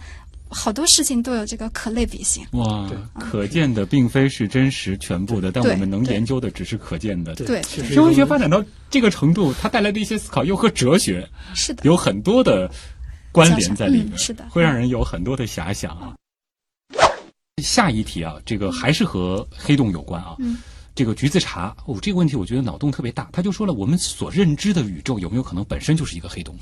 好多事情都有这个可类比性。
哇，可见的并非是真实全部的，但我们能研究的只是可见的。
对
天文学发展到这个程度，它带来的一些思考又和哲学
是的，
有很多的关联在里面，
嗯是的
会让人有很多的遐想啊。下一题啊，这个还是和黑洞有关啊。
嗯
这个橘子茶哦，这个问题我觉得脑洞特别大。他就说了，我们所认知的宇宙有没有可能本身就是一个黑洞？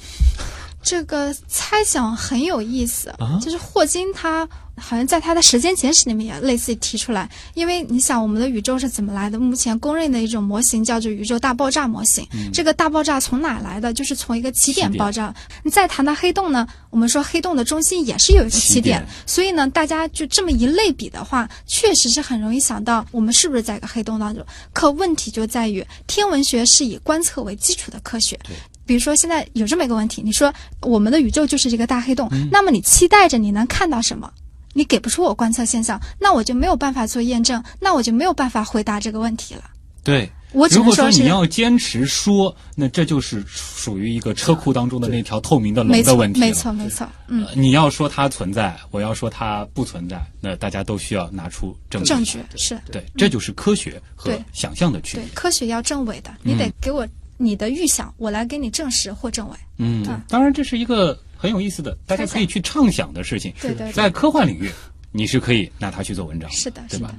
这个猜想很有意思，
啊
就是霍金他好像在他的时间简史里面也类似提出来，因为你想我们的宇宙是怎么来的？目前公认的一种模型叫做宇宙大爆炸模型。这个大爆炸从哪来的？就是从一个起点爆炸。你再谈到黑洞呢，我们说黑洞的中心也是有一个
起
起，点所以呢，大家就这么一类比的话，确实是很容易想到我们是不是在一个黑洞当中。可问题就在于，天文学是以观测为基础的科学。比如说，现在有这么一个问题，你说我们的宇宙就是一个大黑洞，那么你期待着你能看到什么？你给不出我观测现象，那我就没有办法做验证，那我就没有办法回答这个问题了。
对，
我只
如果说
能说
你要坚持说，那这就是属于一个车库当中的那条透明的龙，的问题了
没错，没错，嗯，
呃你要说它存在，我要说它不存在，那大家都需要拿出证据。
证据是
对，这就是科学和想象的区别。，
对科学要证伪的，你得给我你的预想，我来给你证实或证伪。
嗯
嗯，
当然这是一个很有意思的，大家可以去畅想的事情。
对对对
在科幻领域，你是可以拿它去做文章。
是的，
对吧。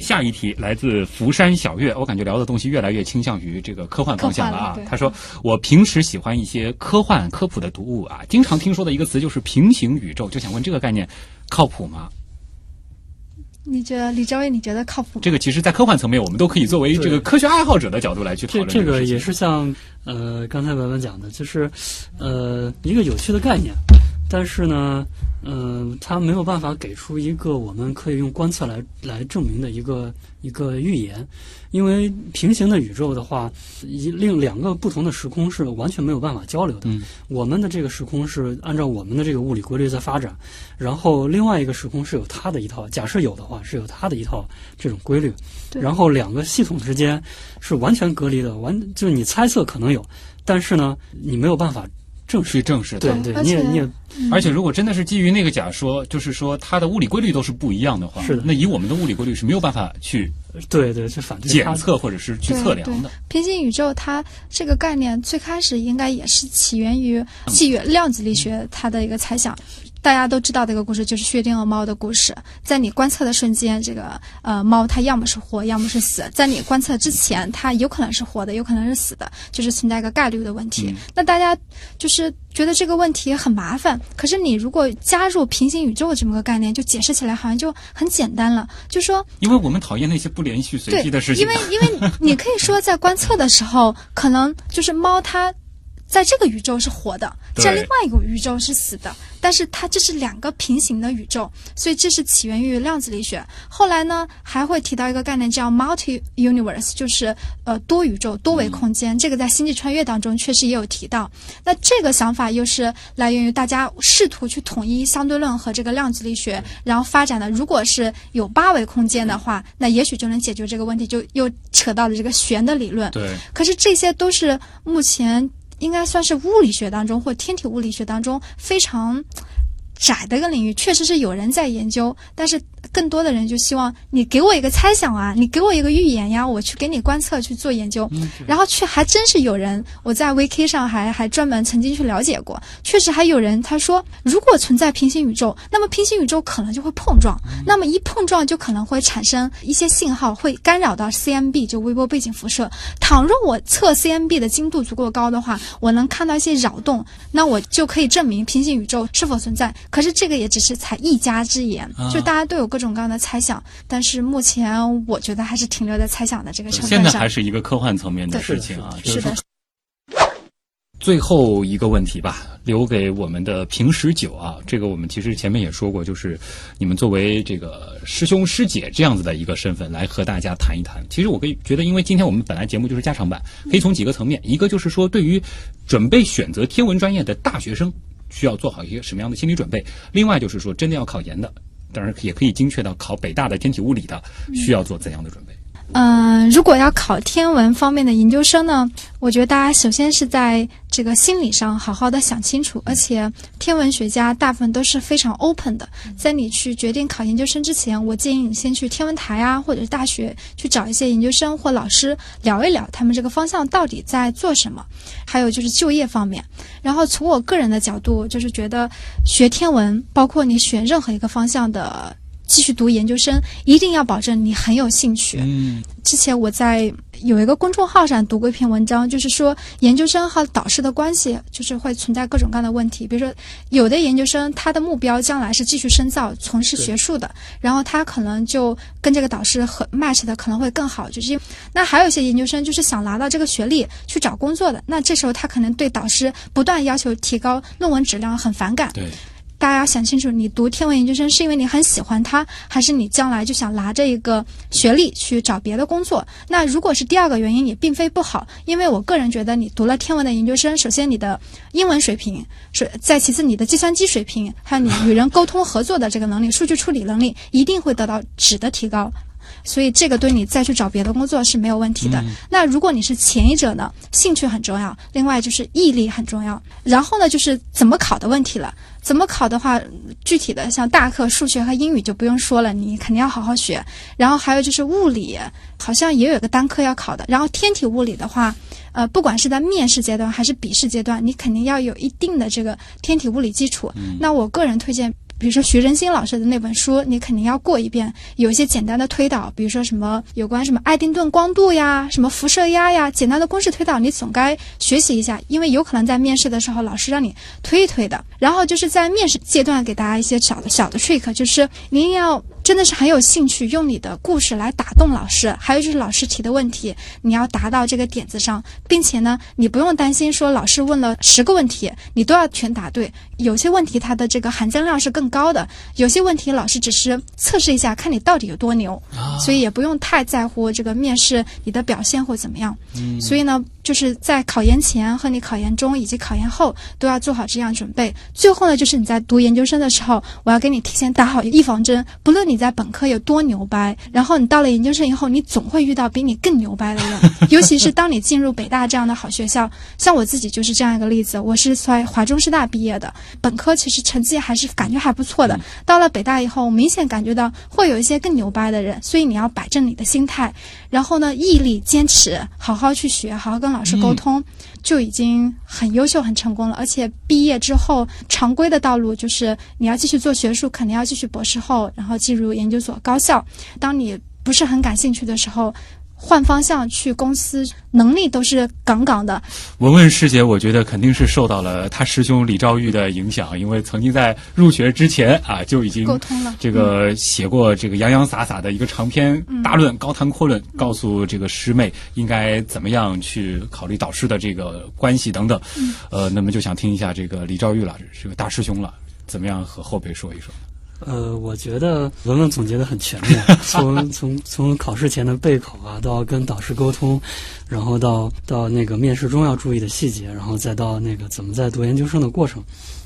下一题来自福山小月，我感觉聊的东西越来越倾向于这个科幻方向了啊他说，我平时喜欢一些科幻科普的读物啊，经常听说的一个词就是平行宇宙，就想问这个概念靠谱吗？
你觉得李昭毅，你觉得靠谱吗？
这个其实，在科幻层面，我们都可以作为这个科学爱好者的角度来去讨
这
论个事情
这个也是像呃刚才文文讲的，就是呃一个有趣的概念。但是呢，嗯、它没有办法给出一个我们可以用观测来来证明的一个一个预言，因为平行的宇宙的话，一另两个不同的时空是完全没有办法交流的。
嗯。
我们的这个时空是按照我们的这个物理规律在发展，然后另外一个时空是有它的一套，假设有的话是有它的一套这种规律，然后两个系统之间是完全隔离的，完就是你猜测可能有，但是呢，你没有办法证实。
去证实的。
对对，
而且
你也你也
而且，如果真的是基于那个假说，就是说它的物理规律都是不一样的话，
是的
那以我们的物理规律是没有办法去
对对，去反对
检测或者是去测量的。
平行宇宙它这个概念最开始应该也是起源于起源量子力学它的一个猜想。大家都知道的一个故事就是薛定谔猫的故事，在你观测的瞬间，这个呃猫它要么是活，要么是死。在你观测之前，它有可能是活的，有可能是死的，就是存在一个概率的问题。
嗯
那大家就是觉得这个问题很麻烦，可是你如果加入平行宇宙这么个概念，就解释起来好像就很简单了。就说
因为我们讨厌那些不连续随机的事情
因为。因为你可以说在观测的时候，可能就是猫它在这个宇宙是活的，在另外一个宇宙是死的，但是它这是两个平行的宇宙，所以这是起源于量子力学。后来呢，还会提到一个概念叫 multi universe，就是呃多宇宙、多维空间。这个在《星际穿越》当中确实也有提到。那这个想法又是来源于大家试图去统一相对论和这个量子力学，然后发展的。如果是有八维空间的话，那也许就能解决这个问题，就又扯到了这个弦的理论。
对，
可是这些都是目前应该算是物理学当中或天体物理学当中非常窄的一个领域，确实是有人在研究，但是更多的人就希望你给我一个猜想啊，你给我一个预言呀，我去给你观测去做研究，然后却还真是有人，我在 Wiki 上还还专门曾经去了解过，确实还有人他说，如果存在平行宇宙，那么平行宇宙可能就会碰撞，那么一碰撞就可能会产生一些信号，会干扰到 CMB 就微波背景辐射。倘若我测 CMB 的精度足够高的话，我能看到一些扰动，那我就可以证明平行宇宙是否存在。可是这个也只是才一家之言，
啊。
就大家都有各种各样的猜想，但是目前我觉得还是停留在猜想的这个成分上
现在还。是一个科幻层面的事情啊。
是
是的，
最后一个问题吧，留给我们的平时九啊，这个我们其实前面也说过，就是你们作为这个师兄师姐这样子的一个身份来和大家谈一谈。其实我可以觉得，因为今天我们本来节目就是加长版，可以从几个层面，一个就是说对于准备选择天文专业的大学生，需要做好一个什么样的心理准备；另外就是说真的要考研的，当然也可以精确到考北大的天体物理的，需要做怎样的准备？
嗯，如果要考天文方面的研究生呢，我觉得大家首先是在这个心理上好好的想清楚，而且天文学家大部分都是非常 open 的，在你去决定考研究生之前，我建议你先去天文台啊，或者是大学去找一些研究生或老师聊一聊他们这个方向到底在做什么，还有就是就业方面。然后从我个人的角度，就是觉得学天文，包括你选任何一个方向的。继续读研究生，一定要保证你很有兴趣。
嗯，
之前我在有一个公众号上读过一篇文章，就是说研究生和导师的关系就是会存在各种各样的问题。比如说，有的研究生他的目标将来是继续深造、从事学术的，然后他可能就跟这个导师和 match 的可能会更好。就是那还有一些研究生就是想拿到这个学历去找工作的，那这时候他可能对导师不断要求提高论文质量很反感。
对。
大家要想清楚，你读天文研究生是因为你很喜欢它，还是你将来就想拿着一个学历去找别的工作？那如果是第二个原因，也并非不好，因为我个人觉得，你读了天文的研究生，首先你的英文水平，是再其次你的计算机水平，还有你与人沟通合作的这个能力、数据处理能力，一定会得到质的提高。所以这个对你再去找别的工作是没有问题的。那如果你是前一者呢，兴趣很重要，另外就是毅力很重要，然后呢就是怎么考的问题了。怎么考的话，具体的像大课数学和英语就不用说了，你肯定要好好学。然后还有就是物理，好像也有个单科要考的。然后天体物理的话，呃，不管是在面试阶段还是笔试阶段，你肯定要有一定的这个天体物理基础。那我个人推荐。比如说徐仁新老师的那本书，你肯定要过一遍，有一些简单的推导，比如说什么有关什么爱丁顿光度呀、什么辐射压呀，简单的公式推导，你总该学习一下，因为有可能在面试的时候老师让你推一推的。然后就是在面试阶段给大家一些小的小的 trick，就是您要真的是很有兴趣，用你的故事来打动老师。还有就是老师提的问题，你要答到这个点子上，并且呢，你不用担心说老师问了十个问题，你都要全答对。有些问题它的这个含金量是更高的，有些问题老师只是测试一下，看你到底有多牛，所以也不用太在乎这个面试你的表现或怎么样。所以呢，就是在考研前和你考研中以及考研后都要做好这样准备。最后呢，就是你在读研究生的时候，我要给你提前打好预防针。不论你在本科有多牛掰，然后你到了研究生以后，你总会遇到比你更牛掰的人。尤其是当你进入北大这样的好学校，像我自己就是这样一个例子。我是在华中师大毕业的，本科其实成绩还是感觉还不错的。到了北大以后，明显感觉到会有一些更牛掰的人，所以你要摆正你的心态，然后呢，毅力、坚持，好好去学，好好跟老师沟通，就已经很优秀、很成功了。而且毕业之后，常规的道路就是你要继续做学术，肯定要继续博士后，然后进入研究所、高校。当你不是很感兴趣的时候，换方向去公司，能力都是杠杠的。
文文师姐，我觉得肯定是受到了他师兄李兆玉的影响，因为曾经在入学之前啊就已经
沟通了
这个写过这个洋洋洒洒的一个长篇大论，高谈阔论，告诉这个师妹应该怎么样去考虑导师的这个关系等等。呃，那么就想听一下这个李兆玉了，这个大师兄了，怎么样和后辈说一说？
呃，我觉得文文总结的很全面，从 从从考试前的备考啊，到跟导师沟通，然后到到那个面试中要注意的细节，然后再到那个怎么在读研究生的过程。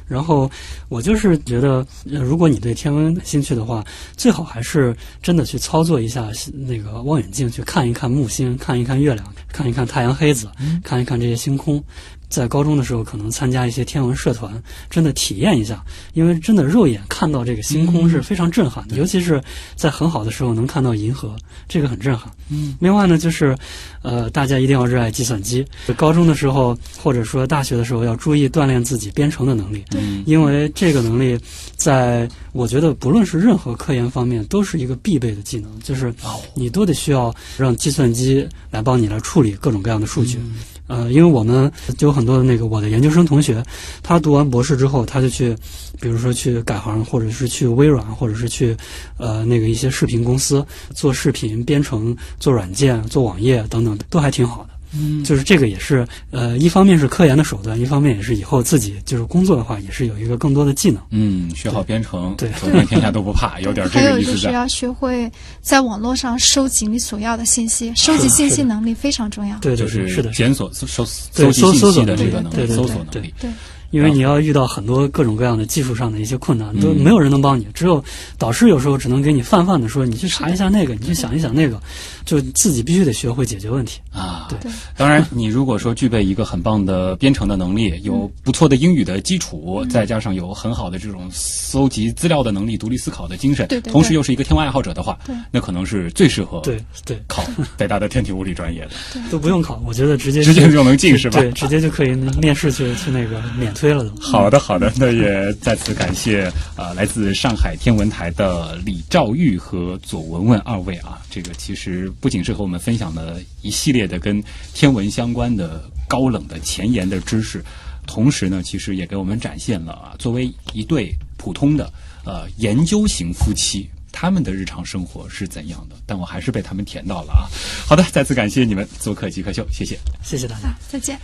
然后我就是觉得，呃如果你对天文感兴趣的话，最好还是真的去操作一下那个望远镜，去看一看木星，看一看月亮，看一看太阳黑子，看一看这些星空。在高中的时候，可能参加一些天文社团，真的体验一下，因为真的肉眼看到这个星空是非常震撼的，尤其是在很好的时候能看到银河，这个很震撼。嗯，另外呢，就是，呃，大家一定要热爱计算机。高中的时候，或者说大学的时候，要注意锻炼自己编程的能力，因为这个能力在我觉得不论是任何科研方面，都是一个必备的技能，就是你都得需要让计算机来帮你来处理各种各样的数据。呃，因为我们就有很多的那个我的研究生同学，他读完博士之后，他就去，比如说去改行，或者是去微软，或者是去呃那个一些视频公司做视频编程、做软件、做网页等等，都还挺好的。嗯，就是这个也是呃，一方面是科研的手段，一方面也是以后自己就是工作的话，也是有一个更多的技能。
嗯，学好编程，
对
走遍天下都不怕，有点这
还有
个意思
是要学会在网络上收集你所要的信息，收集信息能力非常重要。
对对
就是，
是的，
检索、搜
对
搜集信息
搜搜索能力
的这个能力，
对对
搜索能力。
对，
因为你要遇到很多各种各样的技术上的一些困难，都
嗯
没有人能帮你，只有导师有时候只能给你泛泛的说，你去查一下那个，你去想一想那个，就自己必须得学会解决问题。
啊，
对
对。
当然，你如果说具备一个很棒的编程的能力，有不错的英语的基础，
嗯。
再加上有很好的这种搜集资料的能力、独立思考的精神，
对对对。
同时又是一个天文爱好者的话，
对。
那可能是最适合
对对，
考北大的天体物理专业的。
都不用考，我觉得直接
直接就能进是吧？
对，直接就可以面试去去那个免推了都。
好的，好的，那也再次感谢啊、呃来自上海天文台的李兆玉和左文文二位啊。这个其实不仅是和我们分享了一系列的跟天文相关的高冷的前沿的知识，同时呢，其实也给我们展现了啊，作为一对普通的呃研究型夫妻。他们的日常生活是怎样的？但我还是被他们甜到了啊！好的，再次感谢你们做客极客秀，谢谢。
谢谢大家。
啊，再见。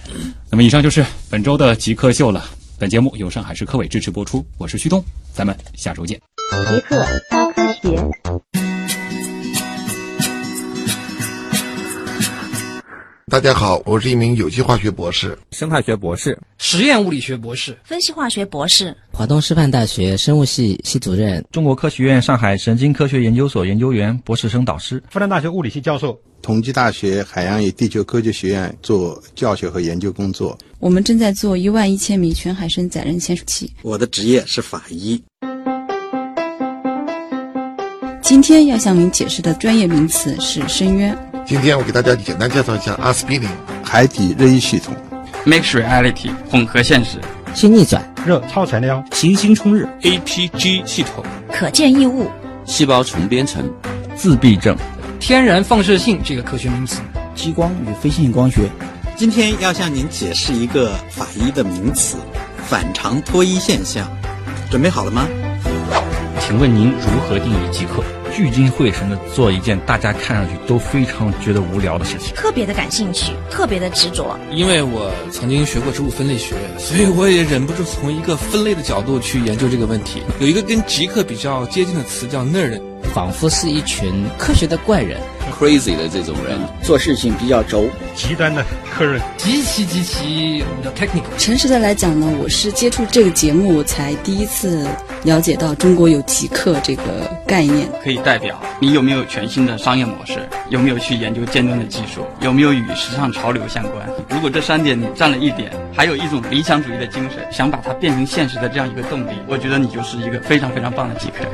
那么以上就是本周的极客秀了。本节目由上海市科委支持播出，我是旭东，咱们下周见。
极客高科学。
大家好，我是一名有机化学博士。
生态学博士，
实验物理学博士，
分析化学博士，
华东师范大学生物系系主任，
中国科学院上海神经科学研究所研究员、博士生导师，
复旦大学物理系教授，
同济大学海洋与地球科学学院做教学和研究工作。
我们正在做一万一千米全海深载人潜水器。
我的职业是法医。
今天要向您解释的专业名词是深渊。
今天我给大家简单介绍一下阿司匹林。
海底热一系统。
Mixed Reality 混合现实。
新逆转。
热超材料。
行星冲日。
APG 系统。
可见异物。
细胞重编程。
自闭症。
天然放射性这个科学名词。
激光与非线性光学。
今天要向您解释一个法医的名词——反常脱衣现象。准备好了吗？
请问您如何定义极客？
聚精会神的做一件大家看上去都非常觉得无聊的事情，
特别的感兴趣，特别的执着。
因为我曾经学过植物分类学，所以我也忍不住从一个分类的角度去研究这个问题。有一个跟极客比较接近的词叫 nerd，
仿佛是一群科学的怪人。
Crazy 的这种人
做事情比较轴，
极端的客人，
极其极其的 technical。
诚实的来讲呢，我是接触这个节目才第一次了解到中国有极客这个概念。
可以代表你有没有全新的商业模式，有没有去研究尖端的技术，有没有与时尚潮流相关。如果这三点你占了一点，还有一种理想主义的精神，想把它变成现实的这样一个动力，我觉得你就是一个非常非常棒的极客。